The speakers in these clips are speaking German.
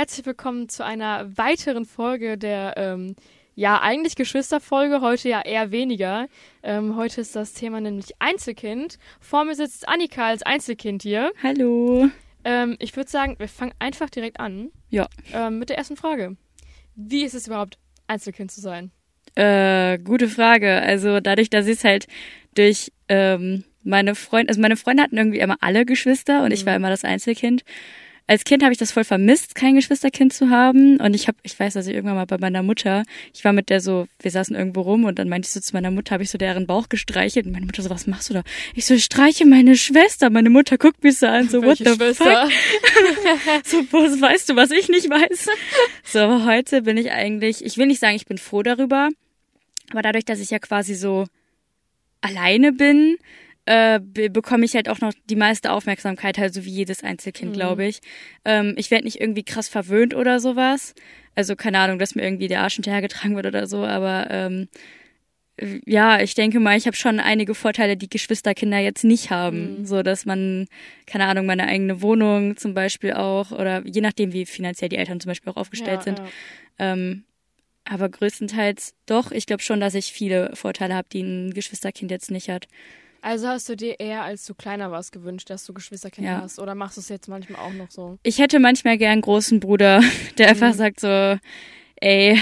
herzlich willkommen zu einer weiteren Folge der, ähm, ja, eigentlich Geschwisterfolge, heute ja eher weniger. Ähm, heute ist das Thema nämlich Einzelkind. Vor mir sitzt Annika als Einzelkind hier. Hallo. Ähm, ich würde sagen, wir fangen einfach direkt an. Ja. Ähm, mit der ersten Frage. Wie ist es überhaupt, Einzelkind zu sein? Äh, gute Frage. Also dadurch, dass ich es halt durch ähm, meine Freunde, also meine Freunde hatten irgendwie immer alle Geschwister und mhm. ich war immer das Einzelkind als Kind habe ich das voll vermisst, kein Geschwisterkind zu haben. Und ich habe, ich weiß, dass ich irgendwann mal bei meiner Mutter, ich war mit der so, wir saßen irgendwo rum und dann meinte ich so zu meiner Mutter, habe ich so deren Bauch gestreichelt und meine Mutter so, was machst du da? Ich so, ich streiche meine Schwester. Meine Mutter guckt mich so an, so, what the Schwester? fuck? so, was weißt du, was ich nicht weiß? So, aber heute bin ich eigentlich, ich will nicht sagen, ich bin froh darüber, aber dadurch, dass ich ja quasi so alleine bin, äh, bekomme ich halt auch noch die meiste Aufmerksamkeit, halt so wie jedes Einzelkind, mhm. glaube ich. Ähm, ich werde nicht irgendwie krass verwöhnt oder sowas. Also keine Ahnung, dass mir irgendwie der Arsch hinterhergetragen wird oder so, aber ähm, ja, ich denke mal, ich habe schon einige Vorteile, die Geschwisterkinder jetzt nicht haben. Mhm. So, dass man, keine Ahnung, meine eigene Wohnung zum Beispiel auch, oder je nachdem, wie finanziell die Eltern zum Beispiel auch aufgestellt ja, sind. Ja. Ähm, aber größtenteils doch, ich glaube schon, dass ich viele Vorteile habe, die ein Geschwisterkind jetzt nicht hat. Also hast du dir eher, als du kleiner warst, gewünscht, dass du Geschwisterkinder ja. hast? Oder machst du es jetzt manchmal auch noch so? Ich hätte manchmal gern einen großen Bruder, der mhm. einfach sagt so, ey,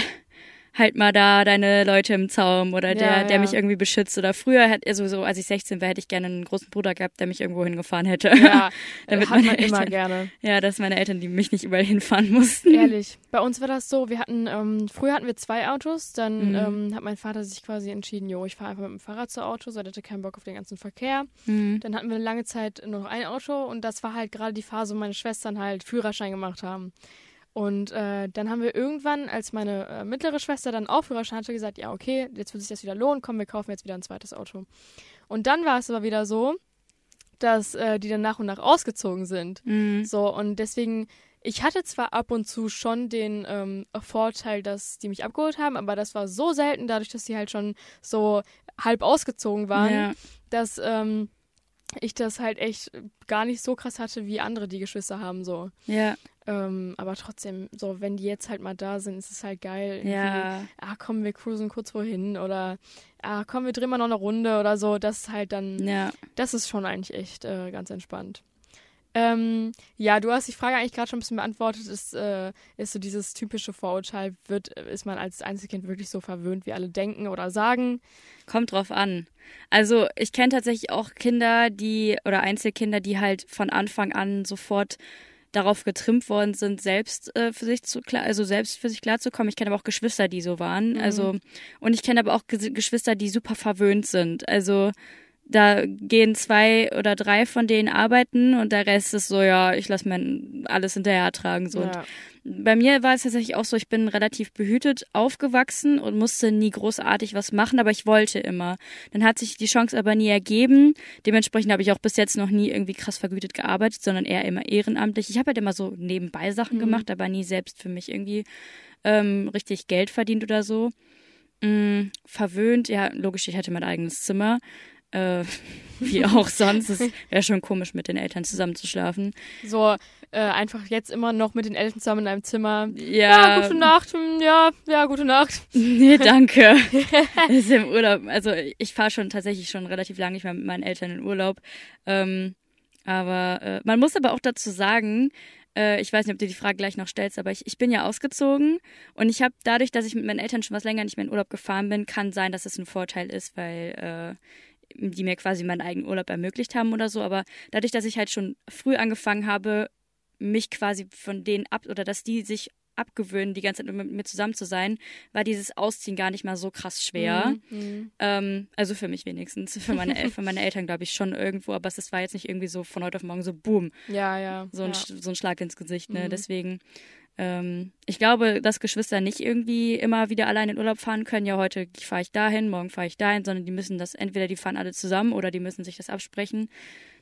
halt mal da deine Leute im Zaum oder der, ja, der mich irgendwie beschützt. Oder früher, hätte, also so, als ich 16 war, hätte ich gerne einen großen Bruder gehabt, der mich irgendwo hingefahren hätte. Ja, damit hat man Eltern, immer gerne. Ja, dass meine Eltern, die mich nicht überall hinfahren mussten. Ehrlich, bei uns war das so, wir hatten, ähm, früher hatten wir zwei Autos, dann mhm. ähm, hat mein Vater sich quasi entschieden, jo, ich fahre einfach mit dem Fahrrad zu Auto, so er hatte keinen Bock auf den ganzen Verkehr. Mhm. Dann hatten wir eine lange Zeit nur noch ein Auto und das war halt gerade die Phase, wo meine Schwestern halt Führerschein gemacht haben. Und äh, dann haben wir irgendwann, als meine äh, mittlere Schwester dann auch Führerschein hatte, gesagt, ja, okay, jetzt wird sich das wieder lohnen, komm, wir kaufen jetzt wieder ein zweites Auto. Und dann war es aber wieder so, dass äh, die dann nach und nach ausgezogen sind. Mhm. So, und deswegen, ich hatte zwar ab und zu schon den ähm, Vorteil, dass die mich abgeholt haben, aber das war so selten, dadurch, dass sie halt schon so halb ausgezogen waren, ja. dass ähm, ich das halt echt gar nicht so krass hatte, wie andere, die Geschwister haben, so. Ja. Ähm, aber trotzdem, so, wenn die jetzt halt mal da sind, ist es halt geil. Ja. Ah, komm, wir cruisen kurz wohin oder ah, komm, wir drehen mal noch eine Runde oder so. Das ist halt dann, ja. das ist schon eigentlich echt äh, ganz entspannt. Ähm, ja, du hast die Frage eigentlich gerade schon ein bisschen beantwortet. Ist, äh, ist so dieses typische Vorurteil, wird, ist man als Einzelkind wirklich so verwöhnt, wie alle denken oder sagen? Kommt drauf an. Also ich kenne tatsächlich auch Kinder, die oder Einzelkinder, die halt von Anfang an sofort darauf getrimmt worden sind, selbst äh, für sich zu klar, also selbst für sich klarzukommen. Ich kenne aber auch Geschwister, die so waren. Mhm. Also und ich kenne aber auch Geschwister, die super verwöhnt sind. Also da gehen zwei oder drei von denen arbeiten und der Rest ist so, ja, ich lasse mir alles hinterher tragen. So. Ja. Bei mir war es tatsächlich auch so, ich bin relativ behütet aufgewachsen und musste nie großartig was machen, aber ich wollte immer. Dann hat sich die Chance aber nie ergeben. Dementsprechend habe ich auch bis jetzt noch nie irgendwie krass vergütet gearbeitet, sondern eher immer ehrenamtlich. Ich habe halt immer so nebenbei Sachen mhm. gemacht, aber nie selbst für mich irgendwie ähm, richtig Geld verdient oder so. Mhm, verwöhnt, ja, logisch, ich hatte mein eigenes Zimmer äh, wie auch sonst. Es wäre schon komisch, mit den Eltern zusammen zu schlafen. So, äh, einfach jetzt immer noch mit den Eltern zusammen in einem Zimmer. Ja. ja gute Nacht. Hm, ja, ja, gute Nacht. Nee, danke. ist im Urlaub. Also ich fahre schon tatsächlich schon relativ lange nicht mehr mit meinen Eltern in Urlaub. Ähm, aber äh, man muss aber auch dazu sagen, äh, ich weiß nicht, ob du die Frage gleich noch stellst, aber ich, ich bin ja ausgezogen und ich habe dadurch, dass ich mit meinen Eltern schon was länger nicht mehr in Urlaub gefahren bin, kann sein, dass es ein Vorteil ist, weil äh, die mir quasi meinen eigenen Urlaub ermöglicht haben oder so. Aber dadurch, dass ich halt schon früh angefangen habe, mich quasi von denen ab oder dass die sich abgewöhnen, die ganze Zeit mit mir zusammen zu sein, war dieses Ausziehen gar nicht mal so krass schwer. Mhm. mhm. Ähm, also für mich wenigstens. Für meine, für meine Eltern glaube ich schon irgendwo, aber es war jetzt nicht irgendwie so von heute auf morgen so boom. Ja, ja. So ein, ja. So ein Schlag ins Gesicht, ne? Mhm. Deswegen ähm, ich glaube, dass Geschwister nicht irgendwie immer wieder allein in Urlaub fahren können. Ja, heute fahre ich dahin, morgen fahre ich dahin, sondern die müssen das, entweder die fahren alle zusammen oder die müssen sich das absprechen.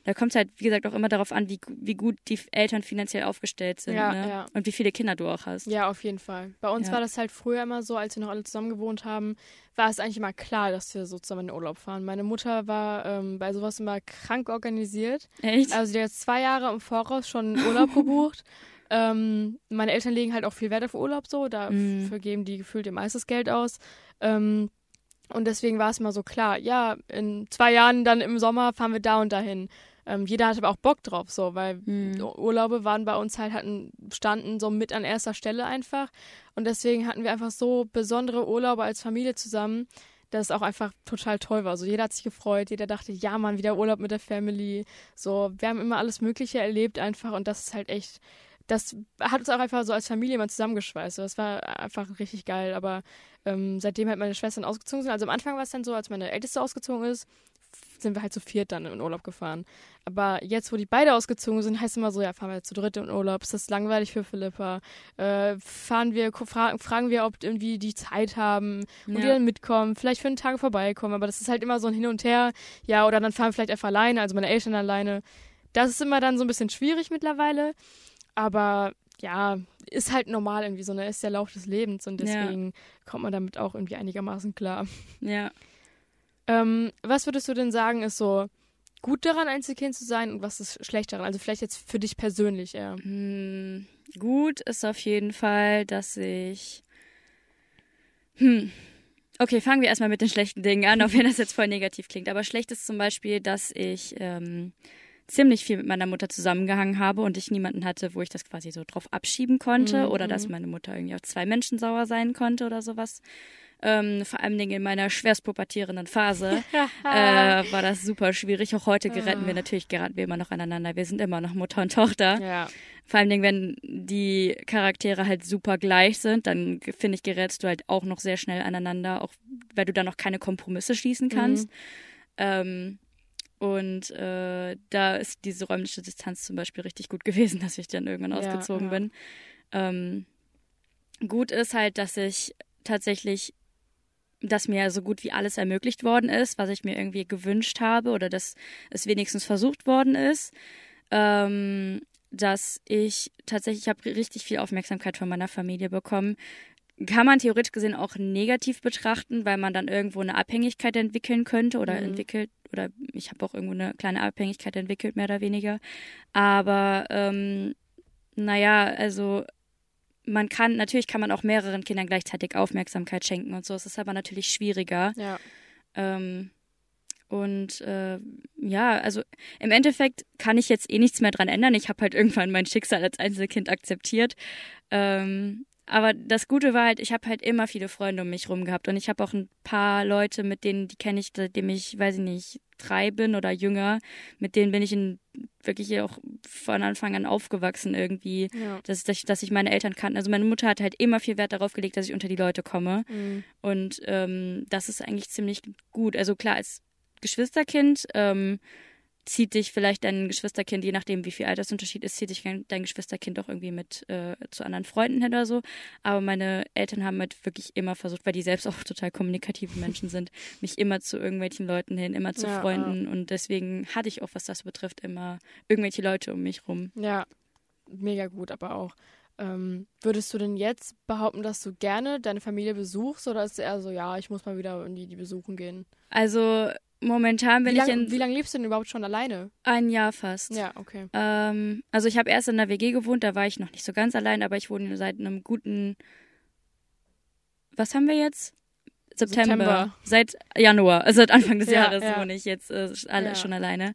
Da kommt es halt, wie gesagt, auch immer darauf an, wie, wie gut die Eltern finanziell aufgestellt sind ja, ne? ja. und wie viele Kinder du auch hast. Ja, auf jeden Fall. Bei uns ja. war das halt früher immer so, als wir noch alle zusammen gewohnt haben, war es eigentlich immer klar, dass wir so zusammen in den Urlaub fahren. Meine Mutter war ähm, bei sowas immer krank organisiert. Echt? Also die hat zwei Jahre im Voraus schon Urlaub gebucht. Ähm, meine Eltern legen halt auch viel Wert auf Urlaub so, dafür mhm. geben die gefühlt ihr meistes Geld aus. Ähm, und deswegen war es mal so klar, ja, in zwei Jahren dann im Sommer fahren wir da und dahin. Ähm, jeder hatte aber auch Bock drauf, so, weil mhm. Urlaube waren bei uns halt, hatten, standen so mit an erster Stelle einfach. Und deswegen hatten wir einfach so besondere Urlaube als Familie zusammen, dass es auch einfach total toll war. So, jeder hat sich gefreut, jeder dachte, ja, Mann, wieder Urlaub mit der Family. So, wir haben immer alles Mögliche erlebt einfach und das ist halt echt das hat uns auch einfach so als Familie mal zusammengeschweißt. Das war einfach richtig geil. Aber ähm, seitdem halt meine Schwestern ausgezogen sind, also am Anfang war es dann so, als meine Älteste ausgezogen ist, sind wir halt zu viert dann in Urlaub gefahren. Aber jetzt, wo die beide ausgezogen sind, heißt es immer so, ja, fahren wir zu dritt in Urlaub. Ist das langweilig für Philippa? Äh, fahren wir, fra fragen wir, ob irgendwie die Zeit haben und ja. die dann mitkommen, vielleicht für einen Tag vorbeikommen. Aber das ist halt immer so ein Hin und Her. Ja, oder dann fahren wir vielleicht einfach alleine, also meine Eltern alleine. Das ist immer dann so ein bisschen schwierig mittlerweile. Aber ja, ist halt normal irgendwie so, ne? Ist der Lauf des Lebens und deswegen ja. kommt man damit auch irgendwie einigermaßen klar. Ja. Ähm, was würdest du denn sagen, ist so gut daran, Einzelkind zu sein und was ist schlecht daran? Also vielleicht jetzt für dich persönlich eher. Hm, gut ist auf jeden Fall, dass ich. Hm. Okay, fangen wir erstmal mit den schlechten Dingen an, auch wenn das jetzt voll negativ klingt. Aber schlecht ist zum Beispiel, dass ich ähm, ziemlich viel mit meiner Mutter zusammengehangen habe und ich niemanden hatte, wo ich das quasi so drauf abschieben konnte mhm. oder dass mhm. meine Mutter irgendwie auf zwei Menschen sauer sein konnte oder sowas. Ähm, vor allem in meiner schwerst pubertierenden Phase äh, war das super schwierig. Auch heute geraten wir ah. natürlich geraten wir immer noch aneinander. Wir sind immer noch Mutter und Tochter. Ja. Vor allem, wenn die Charaktere halt super gleich sind, dann finde ich, gerätst du halt auch noch sehr schnell aneinander, auch weil du da noch keine Kompromisse schließen kannst. Mhm. Ähm, und äh, da ist diese räumliche Distanz zum Beispiel richtig gut gewesen, dass ich dann irgendwann ja, ausgezogen ja. bin. Ähm, gut ist halt, dass ich tatsächlich, dass mir so gut wie alles ermöglicht worden ist, was ich mir irgendwie gewünscht habe oder dass es wenigstens versucht worden ist. Ähm, dass ich tatsächlich, ich habe richtig viel Aufmerksamkeit von meiner Familie bekommen. Kann man theoretisch gesehen auch negativ betrachten, weil man dann irgendwo eine Abhängigkeit entwickeln könnte oder mhm. entwickelt oder ich habe auch irgendwo eine kleine Abhängigkeit entwickelt, mehr oder weniger. Aber ähm, naja, also man kann, natürlich kann man auch mehreren Kindern gleichzeitig Aufmerksamkeit schenken und so. Es ist aber natürlich schwieriger. Ja. Ähm, und äh, ja, also im Endeffekt kann ich jetzt eh nichts mehr dran ändern. Ich habe halt irgendwann mein Schicksal als Einzelkind akzeptiert. Ähm, aber das Gute war halt, ich habe halt immer viele Freunde um mich rum gehabt und ich habe auch ein paar Leute, mit denen, die kenne ich, seitdem ich, weiß ich nicht, drei bin oder jünger, mit denen bin ich in, wirklich auch von Anfang an aufgewachsen irgendwie, ja. dass, dass, dass ich meine Eltern kannte. Also meine Mutter hat halt immer viel Wert darauf gelegt, dass ich unter die Leute komme mhm. und ähm, das ist eigentlich ziemlich gut. Also klar, als Geschwisterkind ähm, zieht dich vielleicht dein Geschwisterkind, je nachdem wie viel Altersunterschied ist, zieht dich dein Geschwisterkind auch irgendwie mit äh, zu anderen Freunden hin oder so. Aber meine Eltern haben halt wirklich immer versucht, weil die selbst auch total kommunikative Menschen sind, mich immer zu irgendwelchen Leuten hin, immer zu ja, Freunden. Ja. Und deswegen hatte ich auch, was das betrifft, immer irgendwelche Leute um mich rum. Ja, mega gut, aber auch. Ähm, würdest du denn jetzt behaupten, dass du gerne deine Familie besuchst oder ist es eher so, ja, ich muss mal wieder irgendwie die besuchen gehen? Also Momentan bin wie lang, ich in. Wie lange lebst du denn überhaupt schon alleine? Ein Jahr fast. Ja, okay. Ähm, also ich habe erst in der WG gewohnt, da war ich noch nicht so ganz allein, aber ich wohne seit einem guten. Was haben wir jetzt? September. September. Seit Januar, also seit Anfang des ja, Jahres ja. wohne ich jetzt äh, alle, ja. schon alleine.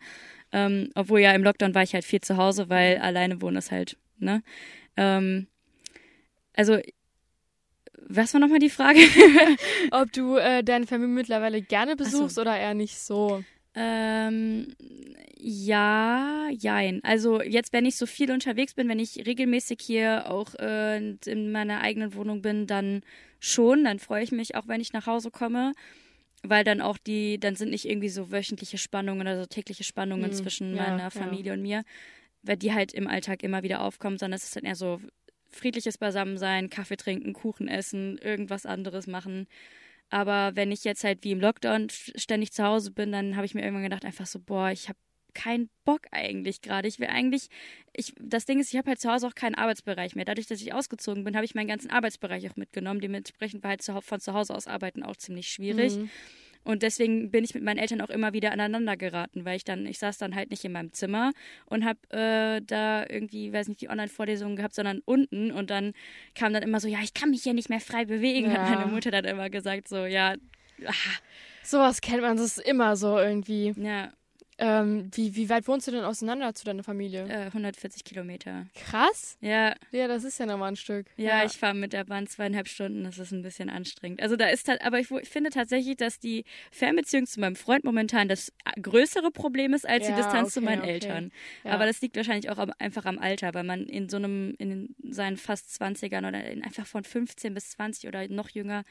Ähm, obwohl ja im Lockdown war ich halt viel zu Hause, weil alleine wohnen ist halt, ne? Ähm, also was war nochmal die Frage? Ob du äh, deine Familie mittlerweile gerne besuchst so. oder eher nicht so? Ähm, ja, jein. Also jetzt, wenn ich so viel unterwegs bin, wenn ich regelmäßig hier auch äh, in meiner eigenen Wohnung bin, dann schon. Dann freue ich mich auch, wenn ich nach Hause komme. Weil dann auch die, dann sind nicht irgendwie so wöchentliche Spannungen oder so tägliche Spannungen hm, zwischen ja, meiner Familie ja. und mir, weil die halt im Alltag immer wieder aufkommen, sondern es ist dann eher so friedliches Beisammensein, Kaffee trinken, Kuchen essen, irgendwas anderes machen. Aber wenn ich jetzt halt wie im Lockdown ständig zu Hause bin, dann habe ich mir irgendwann gedacht, einfach so, boah, ich habe keinen Bock eigentlich gerade. Ich will eigentlich, ich, das Ding ist, ich habe halt zu Hause auch keinen Arbeitsbereich mehr. Dadurch, dass ich ausgezogen bin, habe ich meinen ganzen Arbeitsbereich auch mitgenommen. Dementsprechend war halt von zu Hause aus arbeiten auch ziemlich schwierig. Mhm. Und deswegen bin ich mit meinen Eltern auch immer wieder aneinander geraten, weil ich dann, ich saß dann halt nicht in meinem Zimmer und habe äh, da irgendwie, weiß nicht, die Online-Vorlesungen gehabt, sondern unten. Und dann kam dann immer so, ja, ich kann mich hier nicht mehr frei bewegen, ja. hat meine Mutter dann immer gesagt, so, ja. Ach. Sowas kennt man, das ist immer so irgendwie. Ja. Ähm, wie, wie weit wohnst du denn auseinander zu deiner Familie? Äh, 140 Kilometer. Krass. Ja. Ja, das ist ja nochmal ein Stück. Ja, ja. ich fahre mit der Bahn zweieinhalb Stunden. Das ist ein bisschen anstrengend. Also da ist halt, aber ich, ich, finde tatsächlich, dass die Fernbeziehung zu meinem Freund momentan das größere Problem ist als ja, die Distanz okay, zu meinen okay. Eltern. Ja. Aber das liegt wahrscheinlich auch einfach am Alter, weil man in so einem, in seinen fast 20ern oder in, einfach von 15 bis 20 oder noch jünger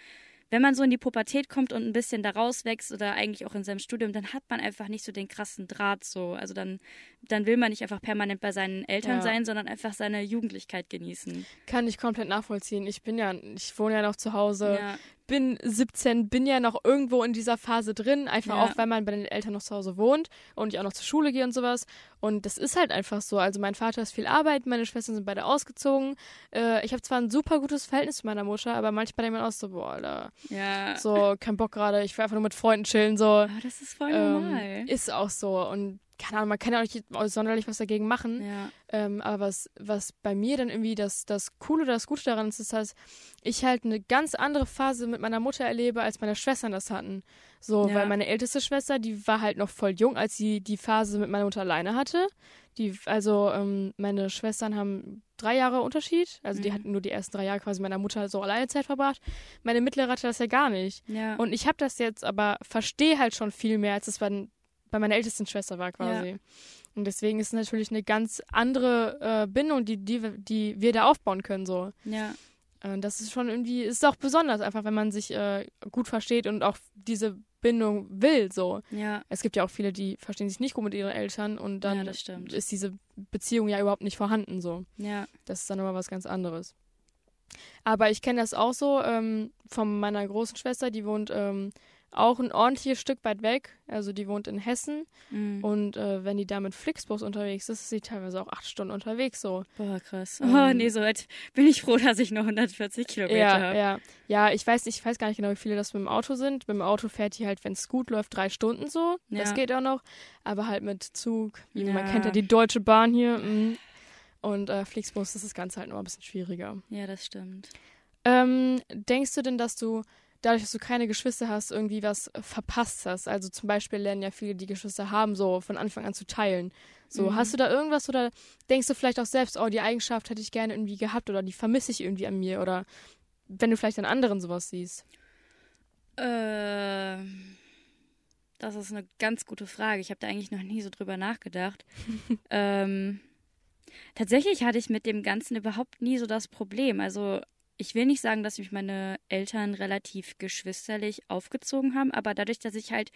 wenn man so in die Pubertät kommt und ein bisschen da rauswächst oder eigentlich auch in seinem Studium, dann hat man einfach nicht so den krassen Draht so. Also dann, dann will man nicht einfach permanent bei seinen Eltern ja. sein, sondern einfach seine Jugendlichkeit genießen. Kann ich komplett nachvollziehen. Ich bin ja, ich wohne ja noch zu Hause. Ja bin 17, bin ja noch irgendwo in dieser Phase drin, einfach ja. auch, weil man bei den Eltern noch zu Hause wohnt und ich auch noch zur Schule gehe und sowas. Und das ist halt einfach so. Also mein Vater ist viel Arbeit, meine Schwestern sind beide ausgezogen. Äh, ich habe zwar ein super gutes Verhältnis zu meiner Mutter, aber manchmal denkt man auch so, boah, Alter, ja. so kein Bock gerade, ich will einfach nur mit Freunden chillen, so. Aber das ist voll normal. Ähm, ist auch so. Und keine Ahnung, man kann ja auch nicht sonderlich was dagegen machen. Ja. Ähm, aber was, was bei mir dann irgendwie das, das Coole oder das Gute daran ist, ist, dass ich halt eine ganz andere Phase mit meiner Mutter erlebe, als meine Schwestern das hatten. So, ja. weil meine älteste Schwester, die war halt noch voll jung, als sie die Phase mit meiner Mutter alleine hatte. Die, also ähm, meine Schwestern haben drei Jahre Unterschied. Also mhm. die hatten nur die ersten drei Jahre quasi meiner Mutter so alleine Zeit verbracht. Meine mittlere hatte das ja gar nicht. Ja. Und ich habe das jetzt aber verstehe halt schon viel mehr, als es bei bei meiner ältesten Schwester war quasi. Ja. Und deswegen ist es natürlich eine ganz andere äh, Bindung, die, die, die wir da aufbauen können, so. Ja. Äh, das ist schon irgendwie, ist auch besonders, einfach wenn man sich äh, gut versteht und auch diese Bindung will, so. Ja. Es gibt ja auch viele, die verstehen sich nicht gut mit ihren Eltern und dann ja, ist diese Beziehung ja überhaupt nicht vorhanden, so. Ja. Das ist dann immer was ganz anderes. Aber ich kenne das auch so ähm, von meiner großen Schwester, die wohnt ähm, auch ein ordentliches Stück weit weg. Also die wohnt in Hessen. Mhm. Und äh, wenn die da mit Flixbus unterwegs ist, ist sie teilweise auch acht Stunden unterwegs so. Boah, krass. Ähm, oh, nee, so weit bin ich froh, dass ich noch 140 Kilometer ja, habe. Ja, ja. ich weiß, ich weiß gar nicht genau, wie viele das mit dem Auto sind. Mit dem Auto fährt die halt, wenn es gut läuft, drei Stunden so. Ja. Das geht auch noch. Aber halt mit Zug. Ja. Man kennt ja die Deutsche Bahn hier. Mh. Und äh, Flixbus ist das Ganze halt noch ein bisschen schwieriger. Ja, das stimmt. Ähm, denkst du denn, dass du dadurch, dass du keine Geschwister hast, irgendwie was verpasst hast. Also zum Beispiel lernen ja viele, die Geschwister haben, so von Anfang an zu teilen. So, mhm. hast du da irgendwas oder denkst du vielleicht auch selbst, oh, die Eigenschaft hätte ich gerne irgendwie gehabt oder die vermisse ich irgendwie an mir oder wenn du vielleicht an anderen sowas siehst? Äh, das ist eine ganz gute Frage. Ich habe da eigentlich noch nie so drüber nachgedacht. ähm, tatsächlich hatte ich mit dem Ganzen überhaupt nie so das Problem. Also ich will nicht sagen, dass mich meine Eltern relativ geschwisterlich aufgezogen haben, aber dadurch, dass ich halt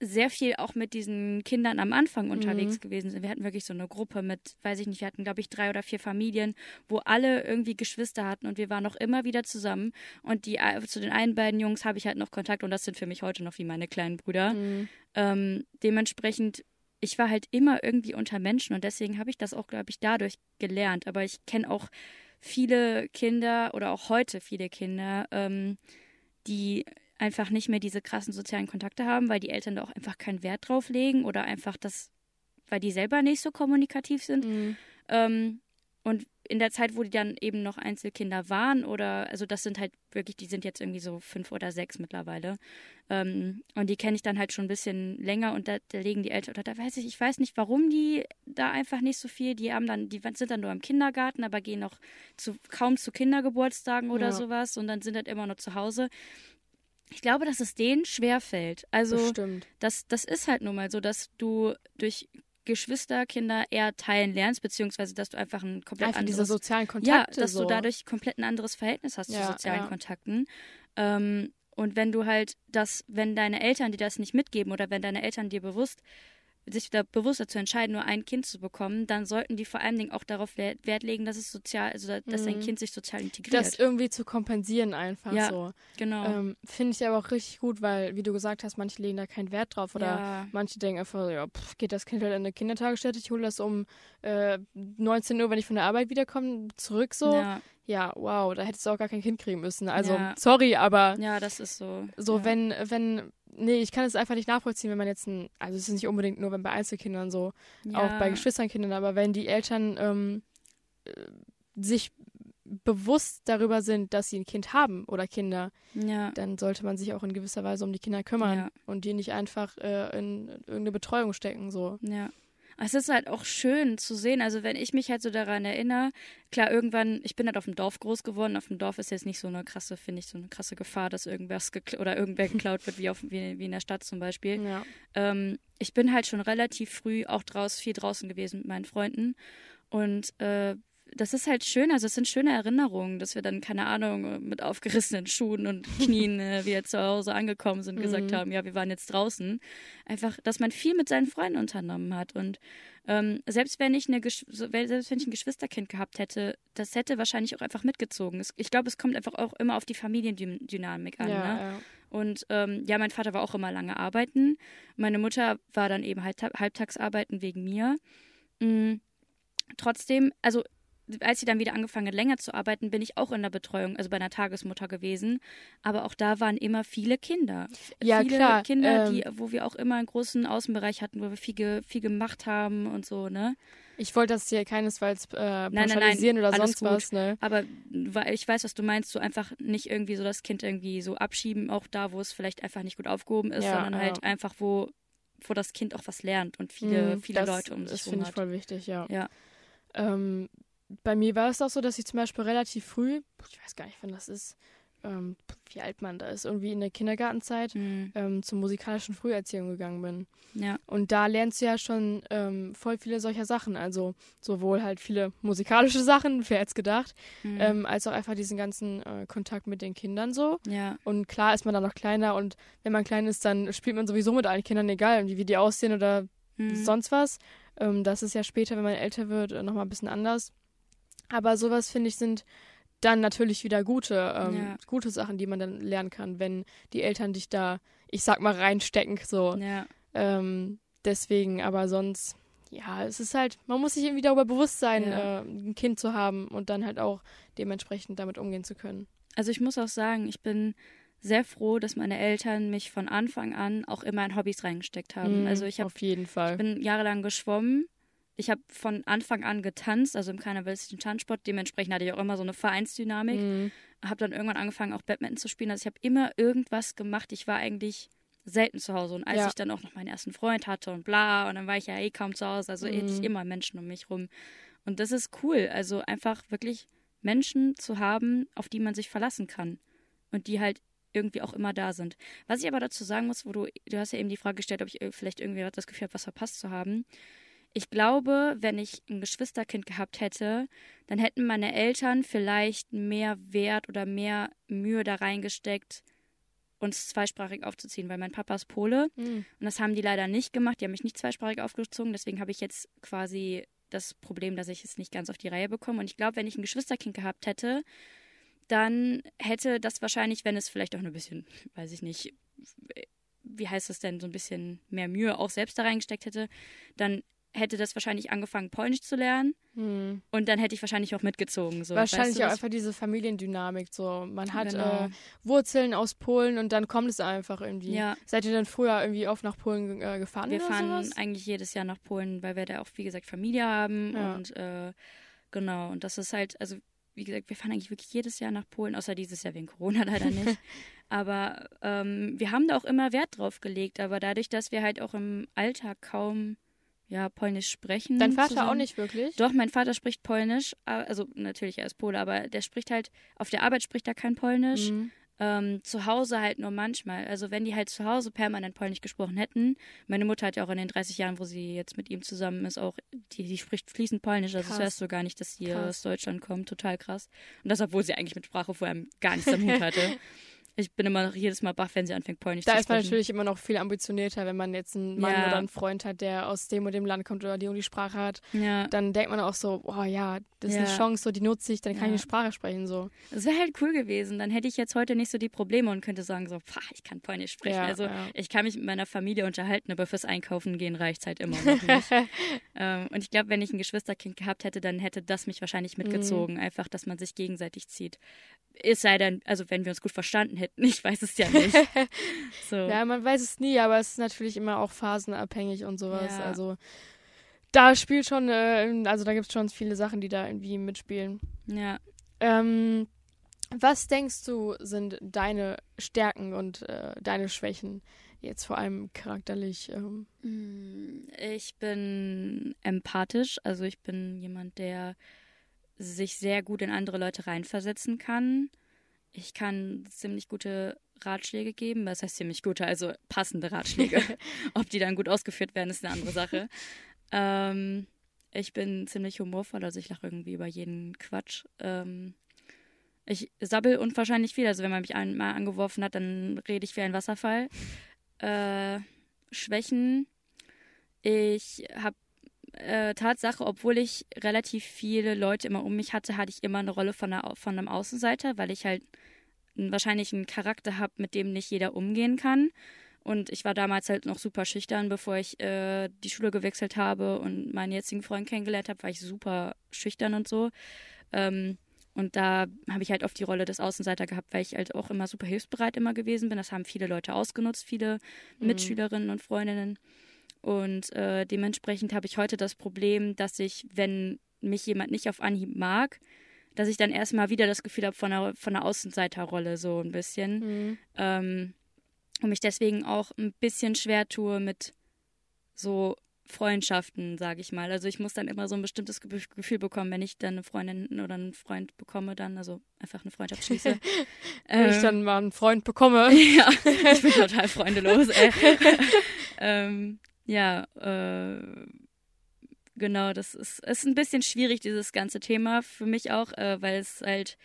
sehr viel auch mit diesen Kindern am Anfang unterwegs mhm. gewesen sind. Wir hatten wirklich so eine Gruppe mit, weiß ich nicht, wir hatten, glaube ich, drei oder vier Familien, wo alle irgendwie Geschwister hatten und wir waren noch immer wieder zusammen. Und die zu den einen beiden Jungs habe ich halt noch Kontakt und das sind für mich heute noch wie meine kleinen Brüder. Mhm. Ähm, dementsprechend, ich war halt immer irgendwie unter Menschen und deswegen habe ich das auch, glaube ich, dadurch gelernt. Aber ich kenne auch viele Kinder oder auch heute viele Kinder, ähm, die einfach nicht mehr diese krassen sozialen Kontakte haben, weil die Eltern da auch einfach keinen Wert drauf legen oder einfach das, weil die selber nicht so kommunikativ sind. Mhm. Ähm, und in der Zeit, wo die dann eben noch Einzelkinder waren oder, also das sind halt wirklich, die sind jetzt irgendwie so fünf oder sechs mittlerweile. Ähm, und die kenne ich dann halt schon ein bisschen länger und da, da legen die Eltern, oder da weiß ich, ich weiß nicht, warum die da einfach nicht so viel, die haben dann, die sind dann nur im Kindergarten, aber gehen noch zu, kaum zu Kindergeburtstagen oder ja. sowas und dann sind halt immer nur zu Hause. Ich glaube, dass es denen schwerfällt. Also, Bestimmt. das, das ist halt nun mal so, dass du durch Geschwisterkinder eher teilen lernst, beziehungsweise dass du einfach ein komplett einfach anderes... diese sozialen Kontakte. Ja, dass so. du dadurch komplett ein anderes Verhältnis hast ja, zu sozialen ja. Kontakten. Ähm, und wenn du halt das, wenn deine Eltern dir das nicht mitgeben oder wenn deine Eltern dir bewusst sich da bewusst dazu entscheiden, nur ein Kind zu bekommen, dann sollten die vor allen Dingen auch darauf Wert legen, dass es sozial, also dass mhm. dein Kind sich sozial integriert. Das irgendwie zu kompensieren einfach ja, so. Genau. Ähm, Finde ich aber auch richtig gut, weil, wie du gesagt hast, manche legen da keinen Wert drauf oder ja. manche denken einfach, ja, pff, geht das Kind halt in eine Kindertagesstätte, ich hole das um äh, 19 Uhr, wenn ich von der Arbeit wiederkomme, zurück so. Ja. ja. wow, da hättest du auch gar kein Kind kriegen müssen. Also, sorry, aber. Ja, das ist so. So, wenn, wenn nee, ich kann es einfach nicht nachvollziehen, wenn man jetzt ein, also es ist nicht unbedingt nur wenn bei Einzelkindern so, ja. auch bei Geschwisternkindern, aber wenn die Eltern ähm, äh, sich bewusst darüber sind, dass sie ein Kind haben oder Kinder, ja. dann sollte man sich auch in gewisser Weise um die Kinder kümmern ja. und die nicht einfach äh, in irgendeine Betreuung stecken. So. Ja. Es ist halt auch schön zu sehen, also wenn ich mich halt so daran erinnere, klar, irgendwann, ich bin halt auf dem Dorf groß geworden, auf dem Dorf ist jetzt nicht so eine krasse, finde ich, so eine krasse Gefahr, dass irgendwas oder irgendwer geklaut wird, wie, auf, wie, wie in der Stadt zum Beispiel. Ja. Ähm, ich bin halt schon relativ früh auch draus, viel draußen gewesen mit meinen Freunden und äh, das ist halt schön, also es sind schöne Erinnerungen, dass wir dann, keine Ahnung, mit aufgerissenen Schuhen und Knien äh, wieder zu Hause angekommen sind und gesagt mhm. haben, ja, wir waren jetzt draußen. Einfach, dass man viel mit seinen Freunden unternommen hat. Und ähm, selbst wenn ich eine selbst wenn ich ein Geschwisterkind gehabt hätte, das hätte wahrscheinlich auch einfach mitgezogen. Ich glaube, es kommt einfach auch immer auf die Familiendynamik an. Ja, ne? ja. Und ähm, ja, mein Vater war auch immer lange arbeiten. Meine Mutter war dann eben halb, halbtags arbeiten wegen mir. Mhm trotzdem, also als sie dann wieder angefangen hat, länger zu arbeiten, bin ich auch in der Betreuung, also bei einer Tagesmutter gewesen. Aber auch da waren immer viele Kinder. Ja, viele klar. Kinder, ähm, die, wo wir auch immer einen großen Außenbereich hatten, wo wir viel, ge, viel gemacht haben und so, ne? Ich wollte das hier keinesfalls äh, pauschalisieren nein, nein, nein, oder sonst gut. was, ne? Aber ich weiß, was du meinst, so einfach nicht irgendwie so das Kind irgendwie so abschieben, auch da, wo es vielleicht einfach nicht gut aufgehoben ist, ja, sondern ja. halt einfach, wo, wo das Kind auch was lernt und viele, mhm, viele Leute um sich herum Das finde ich voll wichtig, ja. Ja. Ähm, bei mir war es auch so, dass ich zum Beispiel relativ früh, ich weiß gar nicht, wann das ist, ähm, wie alt man da ist, irgendwie in der Kindergartenzeit mhm. ähm, zur musikalischen Früherziehung gegangen bin. Ja. Und da lernst du ja schon ähm, voll viele solcher Sachen. Also sowohl halt viele musikalische Sachen, wer hätte gedacht, mhm. Ähm, als auch einfach diesen ganzen äh, Kontakt mit den Kindern so. Ja. Und klar ist man dann noch kleiner und wenn man klein ist, dann spielt man sowieso mit allen Kindern, egal wie die aussehen oder mhm. sonst was. Ähm, das ist ja später, wenn man älter wird, nochmal ein bisschen anders. Aber sowas, finde ich, sind dann natürlich wieder gute, ähm, ja. gute Sachen, die man dann lernen kann, wenn die Eltern dich da, ich sag mal, reinstecken. So. Ja. Ähm, deswegen, aber sonst, ja, es ist halt, man muss sich irgendwie darüber bewusst sein, ja. äh, ein Kind zu haben und dann halt auch dementsprechend damit umgehen zu können. Also ich muss auch sagen, ich bin sehr froh, dass meine Eltern mich von Anfang an auch immer in Hobbys reingesteckt haben. Mm, also ich habe auf jeden Fall. Ich bin jahrelang geschwommen ich habe von Anfang an getanzt, also im karnevalistischen Tanzsport. Dementsprechend hatte ich auch immer so eine Vereinsdynamik. Mhm. Habe dann irgendwann angefangen, auch Badminton zu spielen. Also ich habe immer irgendwas gemacht. Ich war eigentlich selten zu Hause. Und als ja. ich dann auch noch meinen ersten Freund hatte und bla, und dann war ich ja eh kaum zu Hause. Also mhm. hatte ich immer Menschen um mich rum. Und das ist cool. Also einfach wirklich Menschen zu haben, auf die man sich verlassen kann. Und die halt irgendwie auch immer da sind. Was ich aber dazu sagen muss, wo du, du hast ja eben die Frage gestellt, ob ich vielleicht irgendwie das Gefühl habe, was verpasst zu haben ich glaube, wenn ich ein Geschwisterkind gehabt hätte, dann hätten meine Eltern vielleicht mehr Wert oder mehr Mühe da reingesteckt, uns zweisprachig aufzuziehen, weil mein Papa ist Pole mhm. und das haben die leider nicht gemacht. Die haben mich nicht zweisprachig aufgezogen, deswegen habe ich jetzt quasi das Problem, dass ich es nicht ganz auf die Reihe bekomme. Und ich glaube, wenn ich ein Geschwisterkind gehabt hätte, dann hätte das wahrscheinlich, wenn es vielleicht auch ein bisschen, weiß ich nicht, wie heißt das denn, so ein bisschen mehr Mühe auch selbst da reingesteckt hätte, dann hätte das wahrscheinlich angefangen, Polnisch zu lernen. Hm. Und dann hätte ich wahrscheinlich auch mitgezogen. So. Wahrscheinlich weißt du, auch einfach diese Familiendynamik. So, man hat genau. äh, Wurzeln aus Polen und dann kommt es einfach irgendwie. Ja. Seid ihr dann früher irgendwie oft nach Polen äh, gefahren? Wir fahren sowas? eigentlich jedes Jahr nach Polen, weil wir da auch, wie gesagt, Familie haben. Ja. Und äh, genau, und das ist halt, also wie gesagt, wir fahren eigentlich wirklich jedes Jahr nach Polen, außer dieses Jahr wegen Corona leider nicht. aber ähm, wir haben da auch immer Wert drauf gelegt. Aber dadurch, dass wir halt auch im Alltag kaum ja, Polnisch sprechen. Dein Vater zusammen. auch nicht wirklich? Doch, mein Vater spricht Polnisch, also natürlich, er ist Pole, aber der spricht halt, auf der Arbeit spricht er kein Polnisch. Mhm. Ähm, zu Hause halt nur manchmal. Also wenn die halt zu Hause permanent Polnisch gesprochen hätten, meine Mutter hat ja auch in den 30 Jahren, wo sie jetzt mit ihm zusammen ist, auch, die, die spricht fließend Polnisch, also krass. das hörst du gar nicht, dass sie krass. aus Deutschland kommt, total krass. Und das, obwohl sie eigentlich mit Sprache vorher gar nichts am Hut hatte. Ich bin immer noch jedes Mal baff, wenn sie anfängt, Polnisch da zu sprechen. Da ist man natürlich immer noch viel ambitionierter, wenn man jetzt einen Mann ja. oder einen Freund hat, der aus dem und dem Land kommt oder die und die Sprache hat. Ja. Dann denkt man auch so, oh ja, das ist ja. eine Chance, so die nutze ich, dann kann ich die Sprache sprechen. so. Das wäre halt cool gewesen. Dann hätte ich jetzt heute nicht so die Probleme und könnte sagen, so, pah, ich kann Polnisch sprechen. also ich kann mich mit meiner Familie unterhalten, aber fürs Einkaufen gehen reicht halt immer noch nicht. ähm, und ich glaube, wenn ich ein Geschwisterkind gehabt hätte, dann hätte das mich wahrscheinlich mitgezogen. Mhm. Einfach, dass man sich gegenseitig zieht Es sei denn, also wenn wir uns gut verstanden hätten, ich weiß es ja nicht. so. Ja, man weiß es nie, aber es ist natürlich immer auch phasenabhängig und sowas. Ja. Also da spielt schon, äh, also da gibt es schon viele Sachen, die da irgendwie mitspielen. Ja. Ähm, was denkst du, sind deine Stärken und äh, deine Schwächen? Jetzt vor allem charakterlich. Ähm. Mm, ich bin empathisch, also ich bin jemand, der sich sehr gut in andere Leute reinversetzen kann. Ich kann ziemlich gute Ratschläge geben. Das heißt ziemlich gute, also passende Ratschläge. Ob die dann gut ausgeführt werden, ist eine andere Sache. Ähm, ich bin ziemlich humorvoll, also ich lache irgendwie über jeden Quatsch. Ähm, ich sabbel unwahrscheinlich viel. Also wenn man mich einmal angeworfen hat, dann rede ich wie ein Wasserfall. Äh, Schwächen. Ich habe äh, Tatsache, obwohl ich relativ viele Leute immer um mich hatte, hatte ich immer eine Rolle von, einer, von einem Außenseiter, weil ich halt wahrscheinlich einen Charakter habe, mit dem nicht jeder umgehen kann. Und ich war damals halt noch super schüchtern, bevor ich äh, die Schule gewechselt habe und meinen jetzigen Freund kennengelernt habe, war ich super schüchtern und so. Ähm, und da habe ich halt oft die Rolle des Außenseiter gehabt, weil ich halt auch immer super hilfsbereit immer gewesen bin. Das haben viele Leute ausgenutzt, viele mhm. Mitschülerinnen und Freundinnen. Und äh, dementsprechend habe ich heute das Problem, dass ich, wenn mich jemand nicht auf Anhieb mag, dass ich dann erstmal wieder das Gefühl habe von einer, von einer Außenseiterrolle, so ein bisschen. Mhm. Ähm, und mich deswegen auch ein bisschen schwer tue mit so Freundschaften, sage ich mal. Also ich muss dann immer so ein bestimmtes Gefühl bekommen, wenn ich dann eine Freundin oder einen Freund bekomme, dann also einfach eine Freundschaft schließe. wenn ähm, ich dann mal einen Freund bekomme. ja, ich bin total freundelos. Ey. ähm, ja, äh, genau, das ist, ist ein bisschen schwierig, dieses ganze Thema für mich auch, äh, weil es halt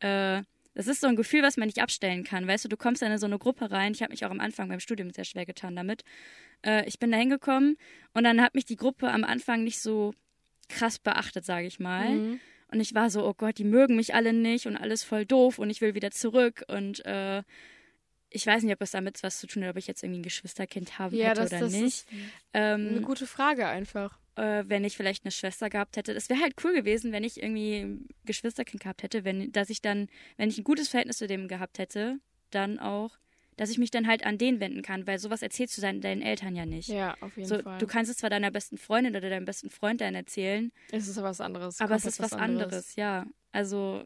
äh, das ist so ein Gefühl, was man nicht abstellen kann. Weißt du, du kommst in so eine Gruppe rein. Ich habe mich auch am Anfang beim Studium sehr schwer getan damit. Äh, ich bin da hingekommen und dann hat mich die Gruppe am Anfang nicht so krass beachtet, sage ich mal. Mhm. Und ich war so, oh Gott, die mögen mich alle nicht und alles voll doof und ich will wieder zurück. Und äh, ich weiß nicht, ob es damit was zu tun hat, ob ich jetzt irgendwie ein Geschwisterkind haben ja, hätte das, oder das nicht. Ist ähm, eine gute Frage einfach äh, wenn ich vielleicht eine Schwester gehabt hätte. Das wäre halt cool gewesen, wenn ich irgendwie ein Geschwisterkind gehabt hätte, wenn, dass ich dann, wenn ich ein gutes Verhältnis zu dem gehabt hätte, dann auch, dass ich mich dann halt an den wenden kann, weil sowas erzählst du deinen, deinen Eltern ja nicht. Ja, auf jeden so, Fall. Du kannst es zwar deiner besten Freundin oder deinem besten Freund dann erzählen. Es ist was anderes. Aber es ist was, was anderes. anderes, ja. Also